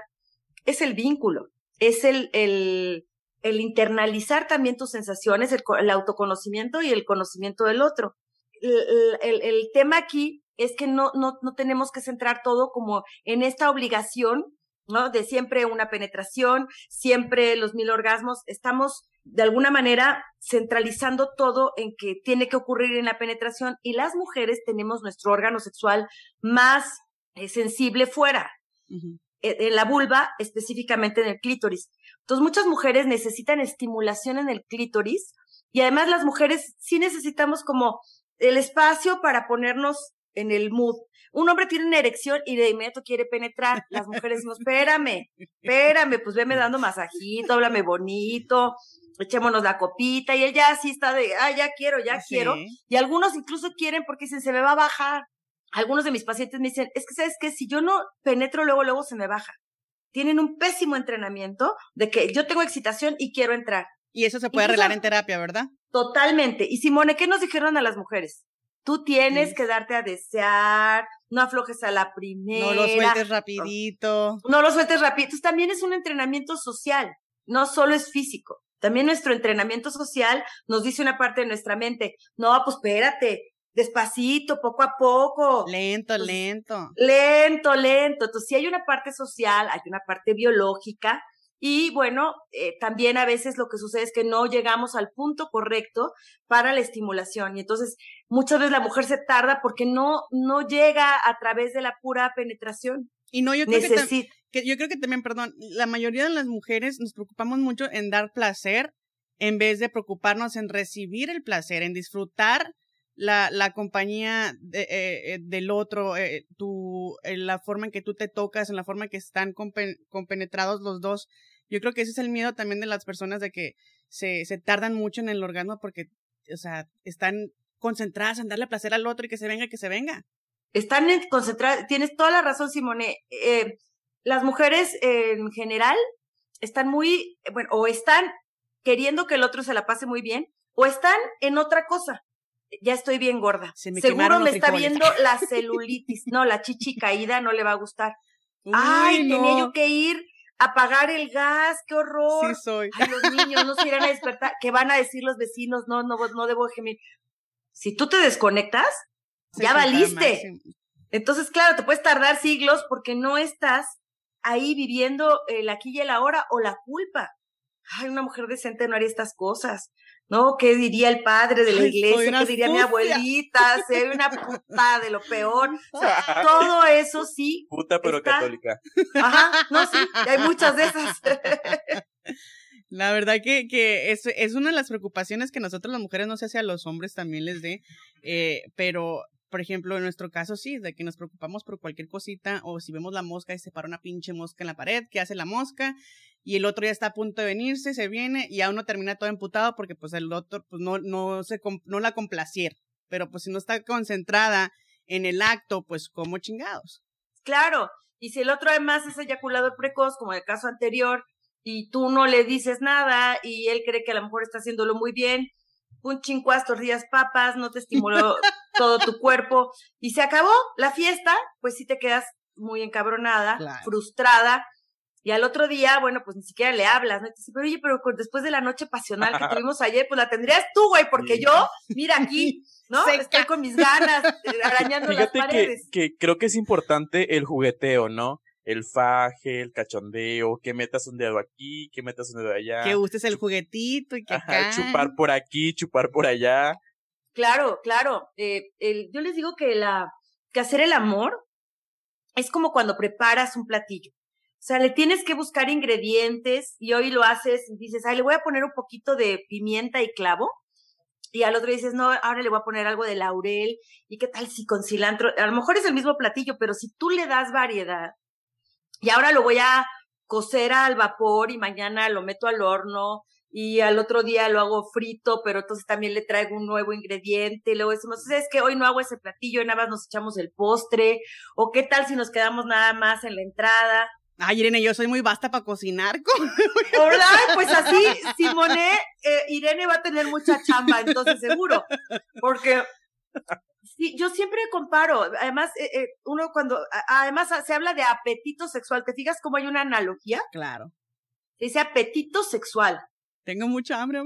es el vínculo, es el, el, el internalizar también tus sensaciones, el, el, autoconocimiento y el conocimiento del otro. El, el, tema aquí es que no, no, no tenemos que centrar todo como en esta obligación ¿no? De siempre una penetración, siempre los mil orgasmos. Estamos de alguna manera centralizando todo en que tiene que ocurrir en la penetración y las mujeres tenemos nuestro órgano sexual más eh, sensible fuera, e, en la vulva, específicamente en el clítoris. Entonces muchas mujeres necesitan estimulación en el clítoris y además las mujeres sí necesitamos como el espacio para ponernos en el mood. Un hombre tiene una erección y de inmediato quiere penetrar. Las mujeres decimos, espérame, espérame, pues veme dando masajito, háblame bonito, echémonos la copita. Y él ya así está de, ah, ya quiero, ya quiero. Y algunos incluso quieren porque dicen, se me va a bajar. Algunos de mis pacientes me dicen, es que sabes que si yo no penetro luego, luego se me baja. Tienen un pésimo entrenamiento de que yo tengo excitación y quiero entrar. Y eso se puede arreglar en terapia, ¿verdad? Totalmente. Y Simone, ¿qué nos dijeron a las mujeres? Tú tienes que darte a desear, no aflojes a la primera. No lo sueltes rapidito. No lo sueltes rapidito. también es un entrenamiento social, no solo es físico. También nuestro entrenamiento social nos dice una parte de nuestra mente, no, pues espérate, despacito, poco a poco. Lento, lento. Lento, lento. Entonces, si hay una parte social, hay una parte biológica, y bueno, eh, también a veces lo que sucede es que no llegamos al punto correcto para la estimulación. Y entonces muchas veces la mujer se tarda porque no, no llega a través de la pura penetración. Y no, yo creo que, que, yo creo que también, perdón, la mayoría de las mujeres nos preocupamos mucho en dar placer en vez de preocuparnos en recibir el placer, en disfrutar la, la compañía de, eh, eh del otro, eh, tu, la forma en que tú te tocas, en la forma en que están compenetrados los dos. Yo creo que ese es el miedo también de las personas de que se, se tardan mucho en el orgasmo porque, o sea, están concentradas en darle placer al otro y que se venga, que se venga. Están concentradas, tienes toda la razón, Simone. Eh, las mujeres en general están muy, bueno, o están queriendo que el otro se la pase muy bien, o están en otra cosa ya estoy bien gorda. Seguro me está viendo la celulitis. No, la chichi caída no le va a gustar. Ay, tenía yo que ir a pagar el gas, qué horror. Sí soy. Ay, los niños no se irán a despertar. ¿Qué van a decir los vecinos? No, no, no debo gemir. Si tú te desconectas, ya valiste. Entonces, claro, te puedes tardar siglos porque no estás ahí viviendo el aquí y el ahora o la culpa. Ay, una mujer decente no haría estas cosas. ¿No? ¿Qué diría el padre de la iglesia? ¿Qué diría mi abuelita? Soy una puta de lo peor. O sea, todo eso sí. Puta pero católica. Ajá, no, sí, hay muchas de esas. La verdad que, que es, es una de las preocupaciones que nosotros las mujeres, no sé si a los hombres también les dé, eh, pero por ejemplo, en nuestro caso sí, de que nos preocupamos por cualquier cosita o si vemos la mosca y se para una pinche mosca en la pared, ¿qué hace la mosca? Y el otro ya está a punto de venirse, se viene y a uno termina todo emputado porque pues el otro pues no, no, se, no la complaciera. Pero pues si no está concentrada en el acto, pues como chingados. Claro, y si el otro además es eyaculador precoz, como el caso anterior, y tú no le dices nada y él cree que a lo mejor está haciéndolo muy bien, un chincuas, tortillas, papas, no te estimuló todo tu cuerpo y se acabó la fiesta, pues sí te quedas muy encabronada, frustrada. Y al otro día, bueno, pues ni siquiera le hablas, ¿no? dice, pero oye, pero después de la noche pasional que tuvimos ayer, pues la tendrías tú, güey, porque yo, mira aquí, ¿no? Estoy con mis ganas, eh, arañando las paredes. Que, que creo que es importante el jugueteo, ¿no? El faje, el cachondeo, que metas un dedo aquí, que metas un dedo allá. Que uses el juguetito y que acá. chupar por aquí, chupar por allá. Claro, claro. Eh, el, yo les digo que la, que hacer el amor es como cuando preparas un platillo. O sea, le tienes que buscar ingredientes y hoy lo haces y dices, ay, le voy a poner un poquito de pimienta y clavo. Y al otro dices, no, ahora le voy a poner algo de laurel. ¿Y qué tal si con cilantro? A lo mejor es el mismo platillo, pero si tú le das variedad, y ahora lo voy a cocer al vapor y mañana lo meto al horno y al otro día lo hago frito, pero entonces también le traigo un nuevo ingrediente. Y luego decimos, es que hoy no hago ese platillo, y nada más nos echamos el postre. O qué tal si nos quedamos nada más en la entrada. Ay, Irene, yo soy muy basta para cocinar. ¿Verdad? Pues así, Simone, eh, Irene va a tener mucha chamba, entonces seguro. Porque Sí, yo siempre comparo. Además, eh, eh, uno cuando, además se habla de apetito sexual. ¿Te fijas cómo hay una analogía? Claro. dice apetito sexual. Tengo mucha hambre.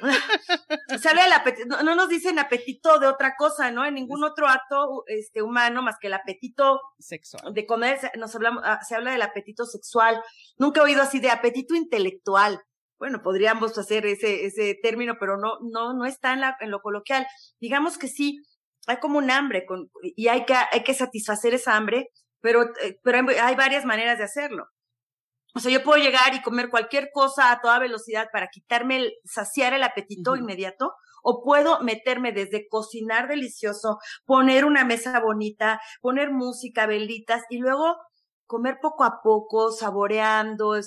se habla del apetito, no, nos dicen apetito de otra cosa, ¿no? En ningún otro acto este, humano más que el apetito sexual. De comer, nos hablamos, ah, se habla del apetito sexual. Nunca he oído así de apetito intelectual. Bueno, podríamos hacer ese, ese término, pero no, no, no está en, la, en lo coloquial. Digamos que sí, hay como un hambre con, y hay que, hay que satisfacer esa hambre, pero, eh, pero hay varias maneras de hacerlo. O sea, yo puedo llegar y comer cualquier cosa a toda velocidad para quitarme el, saciar el apetito inmediato, o puedo meterme desde cocinar delicioso, poner una mesa bonita, poner música, velitas, y luego comer poco a poco, saboreando,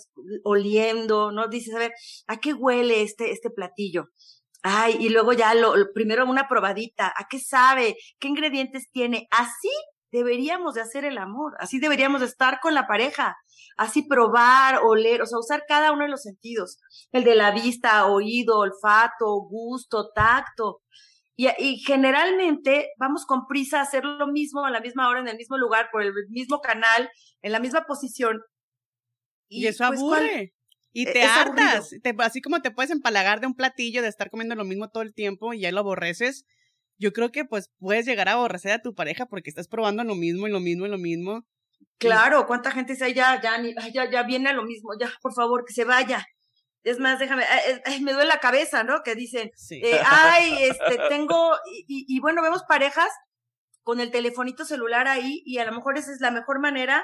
oliendo, ¿no? Dices, a ver, ¿a qué huele este, este platillo? Ay, y luego ya lo, primero una probadita, ¿a qué sabe? ¿Qué ingredientes tiene? Así deberíamos de hacer el amor, así deberíamos de estar con la pareja, así probar, oler, o sea, usar cada uno de los sentidos, el de la vista, oído, olfato, gusto, tacto. Y, y generalmente vamos con prisa a hacer lo mismo a la misma hora, en el mismo lugar, por el mismo canal, en la misma posición. Y, eso pues, aburre. Y e, te hartas, así como te puedes empalagar de un platillo, de estar comiendo lo mismo todo el tiempo y ya lo aborreces, yo creo que pues puedes llegar a aborrecer a tu pareja porque estás probando lo mismo y lo mismo y lo mismo. Claro, ¿cuánta gente dice, ya, ya, ya, ya viene a lo mismo, ya, por favor, que se vaya? Es más, déjame, eh, eh, me duele la cabeza, ¿no? Que dicen, eh, ay, este, tengo, y, y bueno, vemos parejas con el telefonito celular ahí y a lo mejor esa es la mejor manera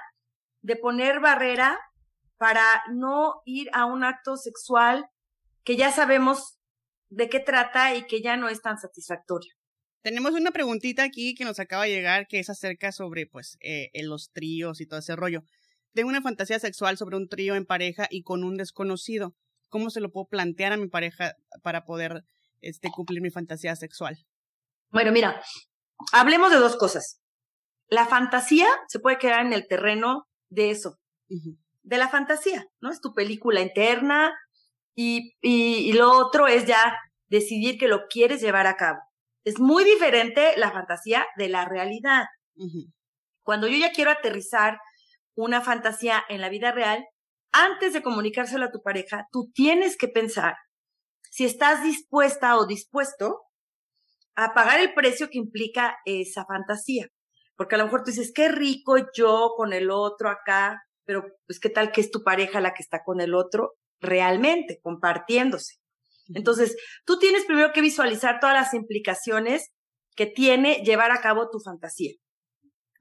de poner barrera para no ir a un acto sexual que ya sabemos de qué trata y que ya no es tan satisfactorio. Tenemos una preguntita aquí que nos acaba de llegar que es acerca sobre pues eh, los tríos y todo ese rollo. Tengo una fantasía sexual sobre un trío en pareja y con un desconocido. ¿Cómo se lo puedo plantear a mi pareja para poder este, cumplir mi fantasía sexual? Bueno, mira, hablemos de dos cosas. La fantasía se puede quedar en el terreno de eso de la fantasía, ¿no? Es tu película interna y, y, lo otro es ya decidir que lo quieres llevar a cabo. Es muy diferente la fantasía de la realidad. Cuando yo ya quiero aterrizar una fantasía en la vida real, antes de comunicárselo a tu pareja, tú tienes que pensar si estás dispuesta o dispuesto a pagar el precio que implica esa fantasía. Porque a lo mejor tú dices, qué rico yo con el otro acá, pero pues qué tal que es tu pareja la que está con el otro realmente, compartiéndose. Entonces, tú tienes primero que visualizar todas las implicaciones que tiene llevar a cabo tu fantasía.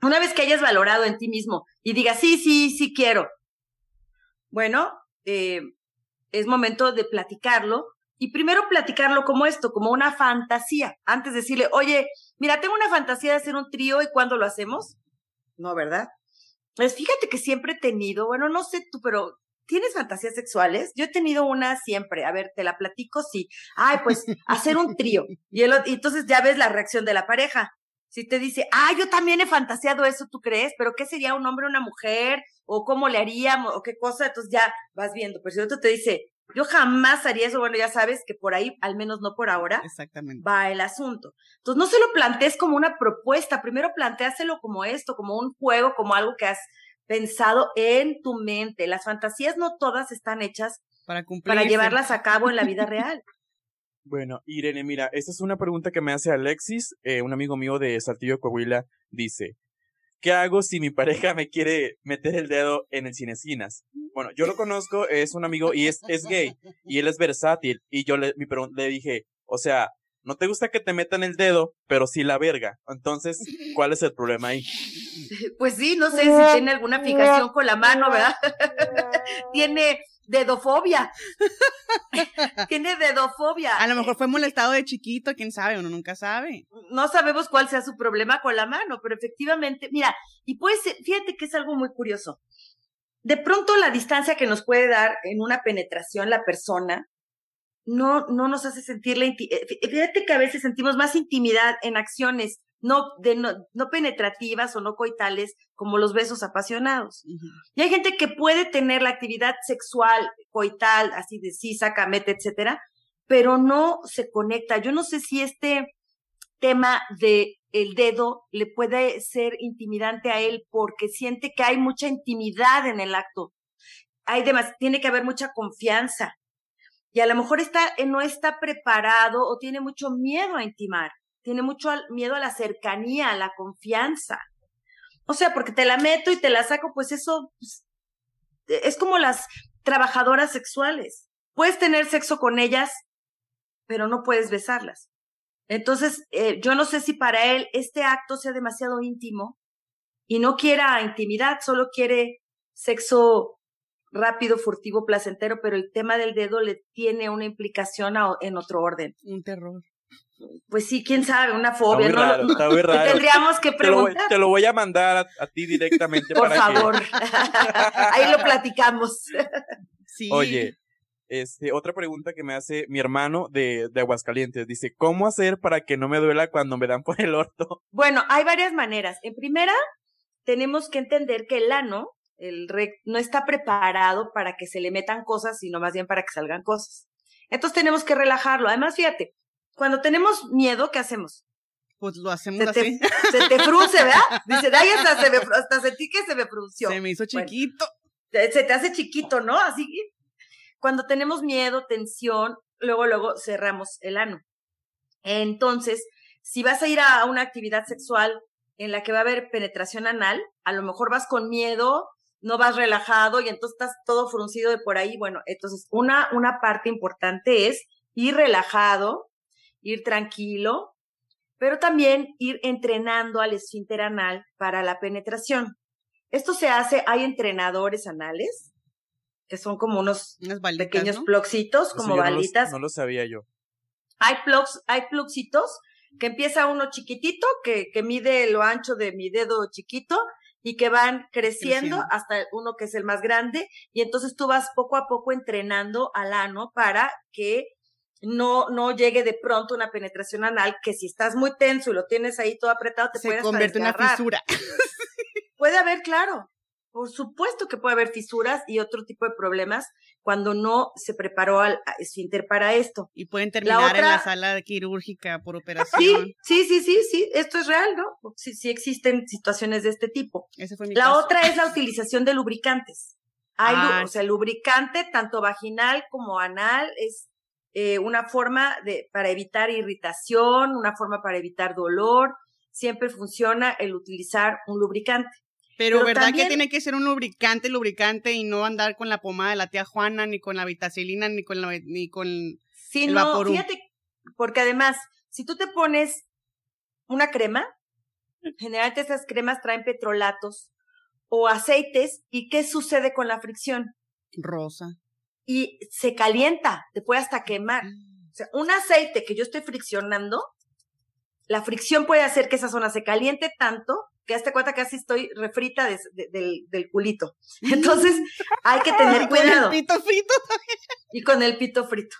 Una vez que hayas valorado en ti mismo y digas, sí, sí, sí quiero, bueno, eh, es momento de platicarlo y primero platicarlo como esto, como una fantasía, antes de decirle, oye, mira, tengo una fantasía de hacer un trío y ¿cuándo lo hacemos? No, ¿verdad? Pues fíjate que siempre he tenido, bueno, no sé tú, pero ¿tienes fantasías sexuales? Yo he tenido una siempre. A ver, te la platico, sí. Ay, pues hacer un trío. Y, el, y entonces ya ves la reacción de la pareja. Si te dice, ah, yo también he fantaseado eso, ¿tú crees? ¿Pero qué sería un hombre o una mujer? ¿O cómo le haríamos? ¿O qué cosa? Entonces ya vas viendo. Pero si otro te dice, yo jamás haría eso, bueno, ya sabes que por ahí, al menos no por ahora, Exactamente. va el asunto. Entonces no se lo plantees como una propuesta, primero planteáselo como esto, como un juego, como algo que has pensado en tu mente. Las fantasías no todas están hechas para, para llevarlas a cabo en la vida real. Bueno, Irene, mira, esta es una pregunta que me hace Alexis, eh, un amigo mío de Saltillo, Coahuila, dice, ¿qué hago si mi pareja me quiere meter el dedo en el cinecinas? Bueno, yo lo conozco, es un amigo y es, es gay, y él es versátil, y yo le, mi, le dije, o sea, no te gusta que te metan el dedo, pero sí la verga. Entonces, ¿cuál es el problema ahí? Pues sí, no sé si tiene alguna fijación con la mano, ¿verdad? tiene dedofobia. tiene dedofobia. A lo mejor fue molestado de chiquito, quién sabe, uno nunca sabe. No sabemos cuál sea su problema con la mano, pero efectivamente, mira, y pues, fíjate que es algo muy curioso. De pronto la distancia que nos puede dar en una penetración la persona no, no nos hace sentir la Fíjate que a veces sentimos más intimidad en acciones no, de, no, no penetrativas o no coitales como los besos apasionados. Y hay gente que puede tener la actividad sexual, coital, así de sí, saca, mete, etcétera, pero no se conecta. Yo no sé si este tema de el dedo le puede ser intimidante a él porque siente que hay mucha intimidad en el acto. Hay demás, tiene que haber mucha confianza. Y a lo mejor está, no está preparado o tiene mucho miedo a intimar tiene mucho miedo a la cercanía, a la confianza. O sea, porque te la meto y te la saco, pues eso pues, es como las trabajadoras sexuales. Puedes tener sexo con ellas, pero no puedes besarlas. Entonces, eh, yo no sé si para él este acto sea demasiado íntimo y no quiera intimidad, solo quiere sexo rápido, furtivo, placentero, pero el tema del dedo le tiene una implicación en otro orden. Un terror pues sí, quién sabe, una fobia. Está muy raro, está muy raro. Tendríamos que preguntar. Te lo voy, a mandar a, ti directamente. Por favor. Ahí lo platicamos. Sí. Oye, este, otra pregunta que me hace mi hermano de, de Aguascalientes. Dice, ¿cómo hacer para que no me duela cuando me dan por el orto? Bueno, hay varias maneras. En primera, tenemos que entender que el ano, el rec, no está preparado para que se le metan cosas, sino más bien para que salgan cosas. Entonces tenemos que relajarlo. Además, fíjate, cuando tenemos miedo, ¿qué hacemos? Pues lo hacemos se así. Te, se te frunce, ¿verdad? Dice, ay, hasta, se me, hasta sentí que se me frunció. Se me hizo chiquito. se te hace chiquito, ¿no? Así que cuando tenemos miedo, tensión, luego, luego cerramos el ano. Entonces, si vas a ir a una actividad sexual en la que va a haber penetración anal, a lo mejor vas con miedo, no vas relajado y entonces estás todo fruncido de por ahí. Bueno, entonces una, una parte importante es ir relajado, ir tranquilo, pero también ir entrenando al esfínter anal para la penetración. Esto se hace, hay entrenadores anales, que son como unos pequeños ploxitos, como balitas. No lo, sabía yo. Hay plugs, hay plugsitos que empieza uno chiquitito, que, que mide lo ancho de mi dedo chiquito, y que van creciendo, creciendo, hasta uno que es el más grande, y entonces tú vas poco a poco entrenando al ano para que no, no llegue de pronto una penetración anal que si estás muy tenso y lo tienes ahí todo apretado te Se convierte en una fisura. puede haber, claro. Por supuesto que puede haber fisuras y otro tipo de problemas cuando no se preparó al esfínter para esto. Y pueden terminar en la sala quirúrgica por operación. Sí, sí, sí, sí, sí, esto es real, ¿no? Sí, sí existen situaciones de este tipo. Ese fue mi la otra es la utilización de lubricantes. Hay, ah, o sea, el lubricante tanto vaginal como anal es eh, una forma de, para evitar irritación, una forma para evitar dolor. Siempre funciona el utilizar un lubricante. Pero, ¿verdad que tiene que ser un lubricante, lubricante y no andar con la pomada de la tía Juana, ni con la vitacilina, ni con la, ni con sí, no, fíjate, porque además, si tú te pones una crema, generalmente esas cremas traen petrolatos o aceites, ¿y qué sucede con la fricción? Rosa. Y se calienta, te puede hasta quemar. O sea, un aceite que yo estoy friccionando, la fricción puede hacer que esa zona se caliente tanto que hasta cuenta que casi estoy refrita del, del, culito. Entonces, hay que tener cuidado. Con el pito frito Y con el pito frito.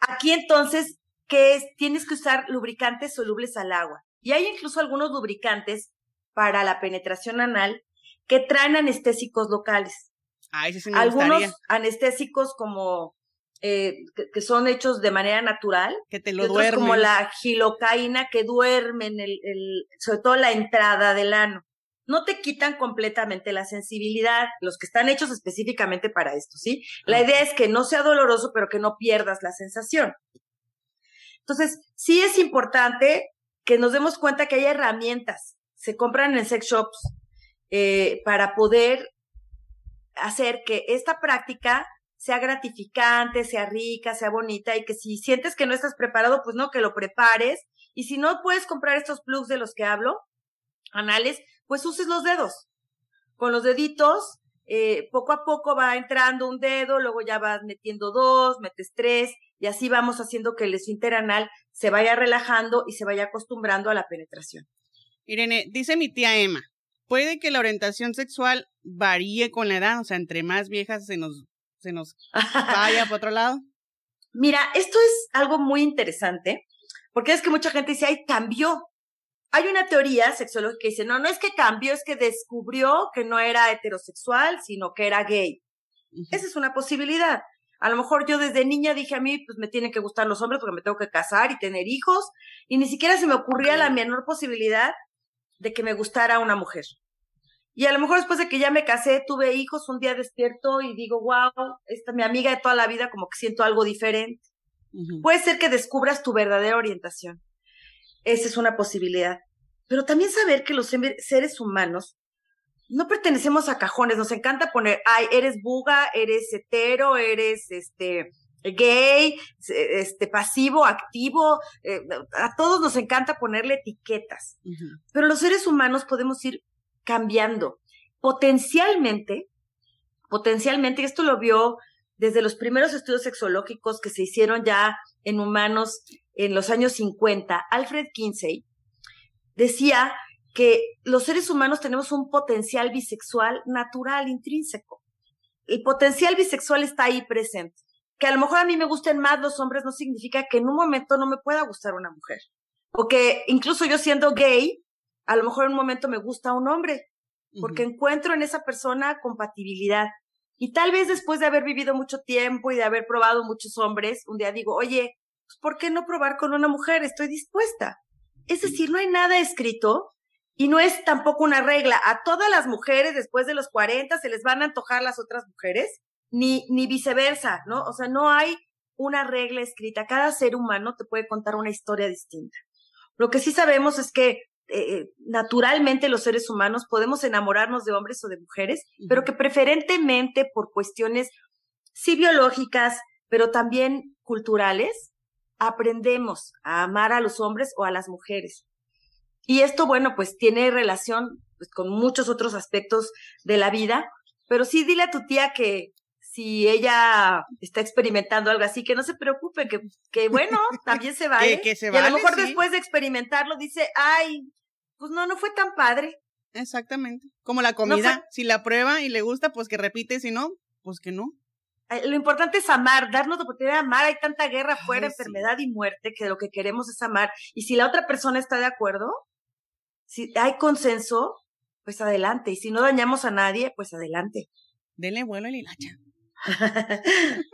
Aquí entonces, ¿qué es? Tienes que usar lubricantes solubles al agua. Y hay incluso algunos lubricantes para la penetración anal que traen anestésicos locales. Ah, Algunos anestésicos como eh, que, son hechos de manera natural. Que te lo duermen. Como la gilocaína que duermen, el, el, sobre todo la entrada del ano. No te quitan completamente la sensibilidad, los que están hechos específicamente para esto, ¿sí? La idea es que no sea doloroso, pero que no pierdas la sensación. Entonces, sí es importante que nos demos cuenta que hay herramientas, se compran en sex shops, eh, para poder hacer que esta práctica sea gratificante, sea rica, sea bonita y que si sientes que no estás preparado, pues no, que lo prepares. Y si no puedes comprar estos plugs de los que hablo, anales, pues uses los dedos. Con los deditos, eh, poco a poco va entrando un dedo, luego ya vas metiendo dos, metes tres, y así vamos haciendo que el esfínter anal se vaya relajando y se vaya acostumbrando a la penetración. Irene, dice mi tía Emma, puede que la orientación sexual varíe con la edad, o sea, entre más viejas se nos se nos vaya por otro lado? Mira, esto es algo muy interesante, porque es que mucha gente dice, ay, cambió. Hay una teoría sexológica que dice, no, no es que cambió, es que descubrió que no era heterosexual, sino que era gay. Esa es una posibilidad. A lo mejor yo desde niña dije a mí, pues me tienen que gustar los hombres porque me tengo que casar y tener hijos, y ni siquiera se me ocurría la menor posibilidad de que me gustara una mujer. Y a lo mejor después de que ya me casé, tuve hijos, un día despierto y digo, wow, esta mi amiga de toda la vida, como que siento algo diferente. Puede ser que descubras tu verdadera orientación. Esa es una posibilidad. Pero también saber que los seres humanos no pertenecemos a cajones. Nos encanta poner, ay, eres buga, eres hetero, eres este gay, este pasivo, activo. Eh, a todos nos encanta ponerle etiquetas. Pero los seres humanos podemos ir cambiando. Potencialmente, potencialmente, esto lo vio desde los primeros estudios sexológicos que se hicieron ya en humanos en los años 50, Alfred Kinsey decía que los seres humanos tenemos un potencial bisexual natural, intrínseco. El potencial bisexual está ahí presente. Que a lo mejor a mí me gusten más los hombres no significa que en un momento no me pueda gustar una mujer. O que incluso yo siendo gay, a lo mejor en un momento me gusta un hombre, porque encuentro en esa persona compatibilidad. Y tal vez después de haber vivido mucho tiempo y de haber probado muchos hombres, un día digo, oye, pues, ¿por qué no probar con una mujer? Estoy dispuesta. Es decir, no hay nada escrito y no es tampoco una regla. A todas las mujeres después de los 40 se les van a antojar las otras mujeres, ni, ni viceversa, ¿no? O sea, no hay una regla escrita. Cada ser humano te puede contar una historia distinta. Lo que sí sabemos es que eh, naturalmente los seres humanos podemos enamorarnos de hombres o de mujeres, pero que preferentemente por cuestiones sí biológicas, pero también culturales, aprendemos a amar a los hombres o a las mujeres. Y esto, bueno, pues tiene relación pues, con muchos otros aspectos de la vida, pero sí dile a tu tía que si ella está experimentando algo así, que no se preocupe, que, que bueno, también se vale. que, se y a lo mejor después de experimentarlo dice, ay, pues no, no fue tan padre. Exactamente. Como la comida, si la prueba y le gusta, pues que repite, si no, pues que no. Lo importante es amar, darnos la oportunidad de amar. Hay tanta guerra afuera, enfermedad y muerte, que lo que queremos es amar. Y si la otra persona está de acuerdo, si hay consenso, pues adelante. Y si no dañamos a nadie, pues adelante. Denle vuelo a hilacha.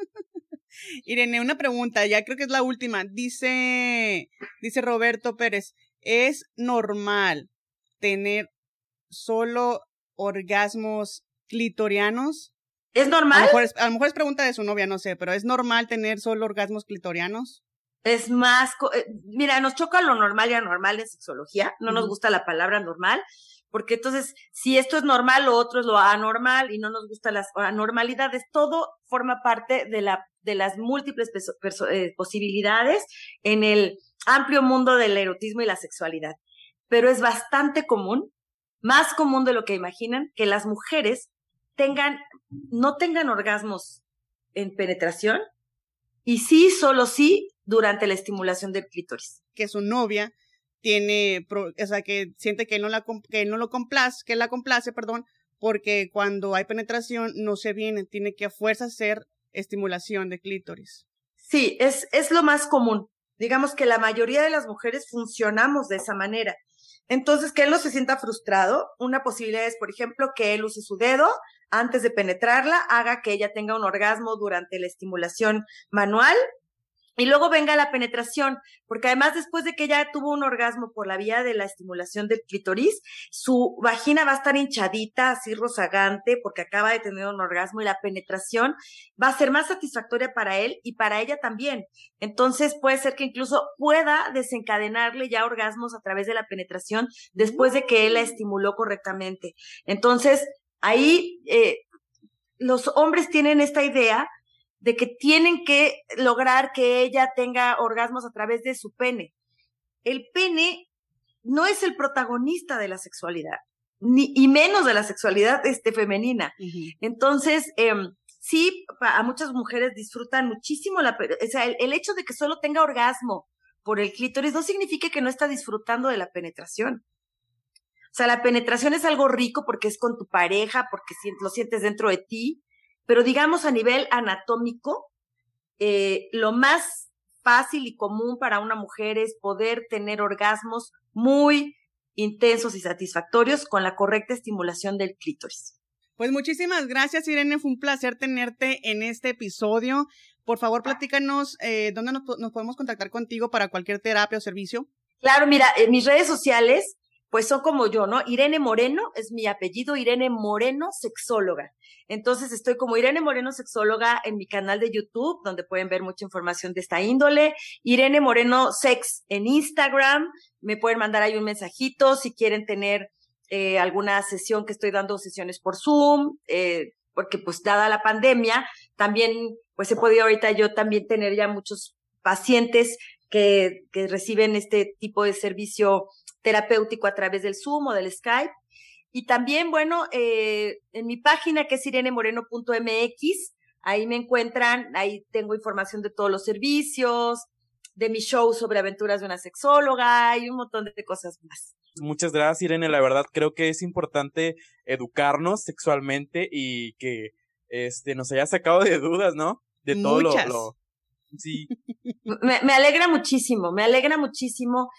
Irene, una pregunta, ya creo que es la última. Dice, dice Roberto Pérez, ¿Es normal tener solo orgasmos clitorianos? ¿Es normal? A lo, mejor es, pregunta de su novia, no sé, pero ¿es normal tener solo orgasmos clitorianos? Es más, eh, mira, nos choca lo normal y anormal en sexología, no nos gusta la palabra normal, porque entonces, si esto es normal, lo otro es lo anormal y no nos gustan las anormalidades, todo forma parte de, la, de las múltiples eh, posibilidades en el amplio mundo del erotismo y la sexualidad. Pero es bastante común, más común de lo que imaginan, que las mujeres tengan, no tengan orgasmos en penetración y sí, solo sí, durante la estimulación del clítoris. Que su novia tiene, o sea, que siente que no, la, que no lo complace, que la complace, perdón, porque cuando hay penetración no se viene, tiene que a fuerza hacer estimulación de clítoris. Sí, es, es lo más común. Digamos que la mayoría de las mujeres funcionamos de esa manera. Entonces, que él no se sienta frustrado. Una posibilidad es, por ejemplo, que él use su dedo antes de penetrarla, haga que ella tenga un orgasmo durante la estimulación manual y luego venga la penetración, porque además después de que ella tuvo un orgasmo por la vía de la estimulación del clítoris, su vagina va a estar hinchadita, así rozagante, porque acaba de tener un orgasmo y la penetración va a ser más satisfactoria para él y para ella también. Entonces puede ser que incluso pueda desencadenarle ya orgasmos a través de la penetración después de que él la estimuló correctamente. Entonces, ahí eh, los hombres tienen esta idea de que tienen que lograr que ella tenga orgasmos a través de su pene. El pene no es el protagonista de la sexualidad, ni, y menos de la sexualidad este, femenina. Entonces, em, sí, a muchas mujeres disfrutan muchísimo la, o sea, el, hecho de que solo tenga orgasmo por el clítoris no significa que no está disfrutando de la penetración. O sea, la penetración es algo rico porque es con tu pareja, porque lo sientes dentro de ti, pero digamos a nivel anatómico, eh, lo más fácil y común para una mujer es poder tener orgasmos muy intensos y satisfactorios con la correcta estimulación del clítoris. Pues muchísimas gracias, Irene. Fue un placer tenerte en este episodio. Por favor, platícanos eh, dónde nos, nos, podemos contactar contigo para cualquier terapia o servicio. Claro, mira, en mis redes sociales pues son como yo, ¿no? Irene Moreno es mi apellido, Irene Moreno, sexóloga. Entonces estoy como Irene Moreno, sexóloga en mi canal de YouTube, donde pueden ver mucha información de esta índole. Irene Moreno Sex en Instagram, me pueden mandar ahí un mensajito si quieren tener eh, alguna sesión que estoy dando sesiones por Zoom, eh, porque pues dada la pandemia, también pues he podido ahorita yo también tener ya muchos pacientes que, que reciben este tipo de servicio terapéutico a través del Zoom o del Skype. Y también, bueno, eh, en mi página que es irenemoreno.mx, ahí me encuentran, ahí tengo información de todos los servicios, de mi show sobre aventuras de una sexóloga y un montón de cosas más. Muchas gracias, Irene. La verdad creo que es importante educarnos sexualmente y que este nos haya sacado de dudas, ¿no? De todo lo, Sí. Me, me, alegra muchísimo, me alegra muchísimo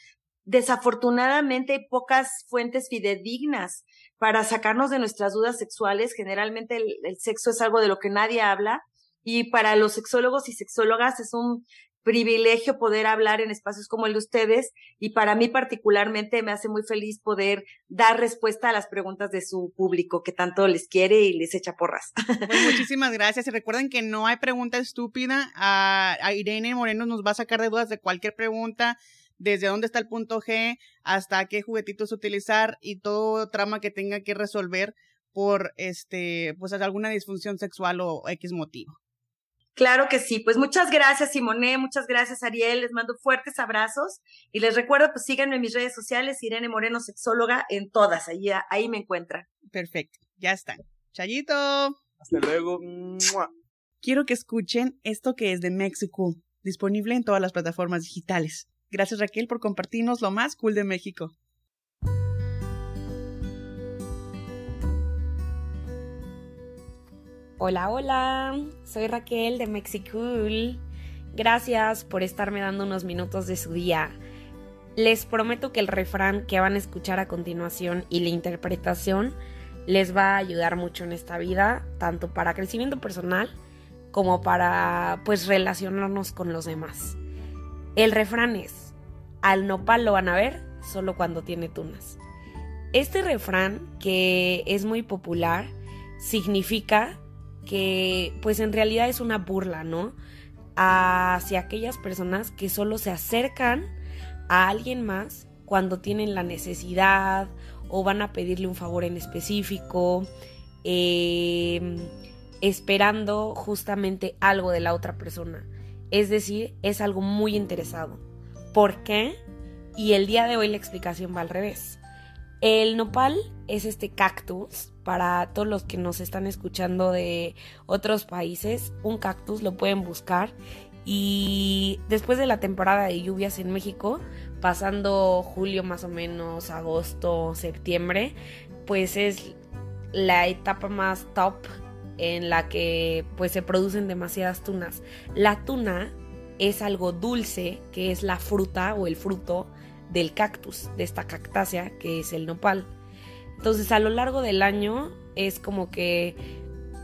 desafortunadamente hay pocas fuentes fidedignas para sacarnos de nuestras dudas sexuales. Generalmente el, sexo es algo de lo que nadie habla y para los sexólogos y sexólogas es un privilegio poder hablar en espacios como el de ustedes y para mí particularmente me hace muy feliz poder dar respuesta a las preguntas de su público que tanto les quiere y les echa porras. Pues muchísimas gracias y recuerden que no hay pregunta estúpida. a Irene Moreno nos va a sacar de dudas de cualquier pregunta desde dónde está el punto G hasta qué juguetitos utilizar y todo trama que tenga que resolver por este, pues alguna disfunción sexual o X motivo. Claro que sí, pues muchas gracias Simone, muchas gracias Ariel, les mando fuertes abrazos y les recuerdo pues síganme en mis redes sociales, Irene Moreno Sexóloga, en todas, ahí, ahí me encuentran. Perfecto, ya están. Chayito. Hasta luego. Quiero que escuchen esto que es de México, disponible en todas las plataformas digitales. Gracias Raquel por compartirnos lo más cool de México. Hola, hola, soy Raquel de Mexicool. Gracias por estarme dando unos minutos de su día. Les prometo que el refrán que van a escuchar a continuación y la interpretación les va a ayudar mucho en esta vida, tanto para crecimiento personal como para pues relacionarnos con los demás. El refrán es, al nopal lo van a ver solo cuando tiene tunas. Este refrán, que es muy popular, significa que pues en realidad es una burla, ¿no? Hacia aquellas personas que solo se acercan a alguien más cuando tienen la necesidad o van a pedirle un favor en específico, em, esperando justamente algo de la otra persona. Es decir, es algo muy interesado. ¿Por qué? Y el día de hoy la explicación va al revés. El nopal es este cactus. Para todos los que nos están escuchando de otros países, un cactus lo pueden buscar. Y después de la temporada de lluvias en México, pasando julio más o menos, agosto, septiembre, pues es la etapa más top en la que pues se producen demasiadas tunas. La tuna es algo dulce, que es la fruta o el fruto del cactus, de esta cactácea que es el nopal. Entonces a lo largo del año es como que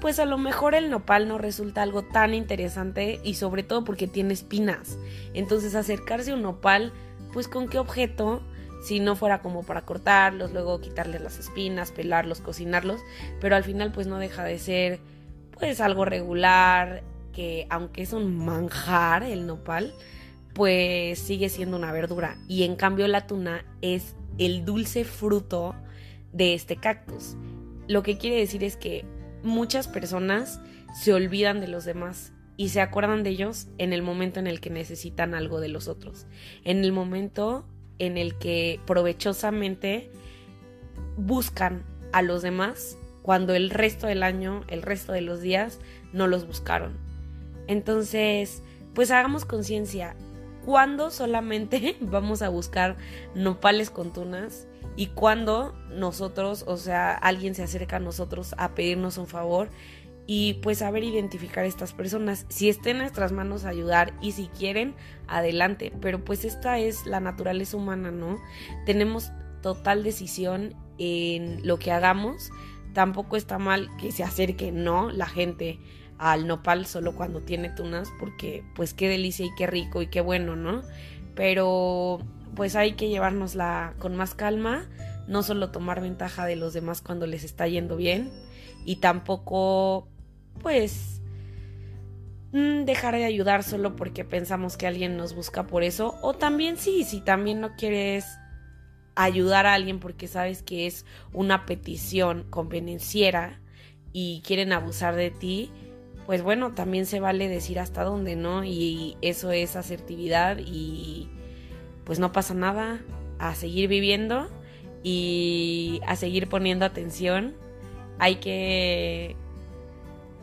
pues a lo mejor el nopal no resulta algo tan interesante y sobre todo porque tiene espinas. Entonces acercarse a un nopal, pues con qué objeto, si no fuera como para cortarlos, luego quitarles las espinas, pelarlos, cocinarlos, pero al final pues no deja de ser pues algo regular, que aunque es un manjar el nopal, pues sigue siendo una verdura. Y en cambio la tuna es el dulce fruto de este cactus. Lo que quiere decir es que muchas personas se olvidan de los demás y se acuerdan de ellos en el momento en el que necesitan algo de los otros. En el momento en el que provechosamente buscan a los demás cuando el resto del año, el resto de los días, no los buscaron. Entonces, pues hagamos conciencia cuándo solamente vamos a buscar nopales con tunas y cuándo nosotros, o sea, alguien se acerca a nosotros a pedirnos un favor y pues saber identificar a estas personas. Si está en nuestras manos ayudar y si quieren, adelante. Pero pues esta es la naturaleza humana, ¿no? Tenemos total decisión en lo que hagamos. Tampoco está mal que se acerque, ¿no? La gente al nopal solo cuando tiene tunas porque pues qué delicia y qué rico y qué bueno, ¿no? Pero pues hay que llevárnosla con más calma, no solo tomar ventaja de los demás cuando les está yendo bien y tampoco pues mm, dejar de ayudar solo porque pensamos que alguien nos busca por eso o también sí, si también no quieres ayudar a alguien porque sabes que es una petición convenenciera y quieren abusar de ti, pues bueno, también se vale decir hasta dónde, ¿no? Y eso es asertividad y pues no pasa nada, a seguir viviendo y a seguir poniendo atención. Hay que,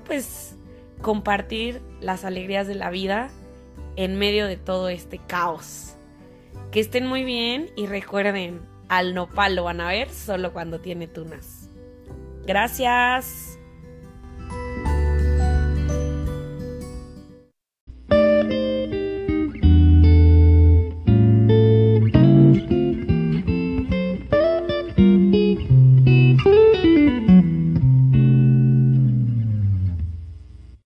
pues, compartir las alegrías de la vida en medio de todo este caos. Que estén muy bien y recuerden, al nopal lo van a ver solo cuando tiene tunas. Gracias.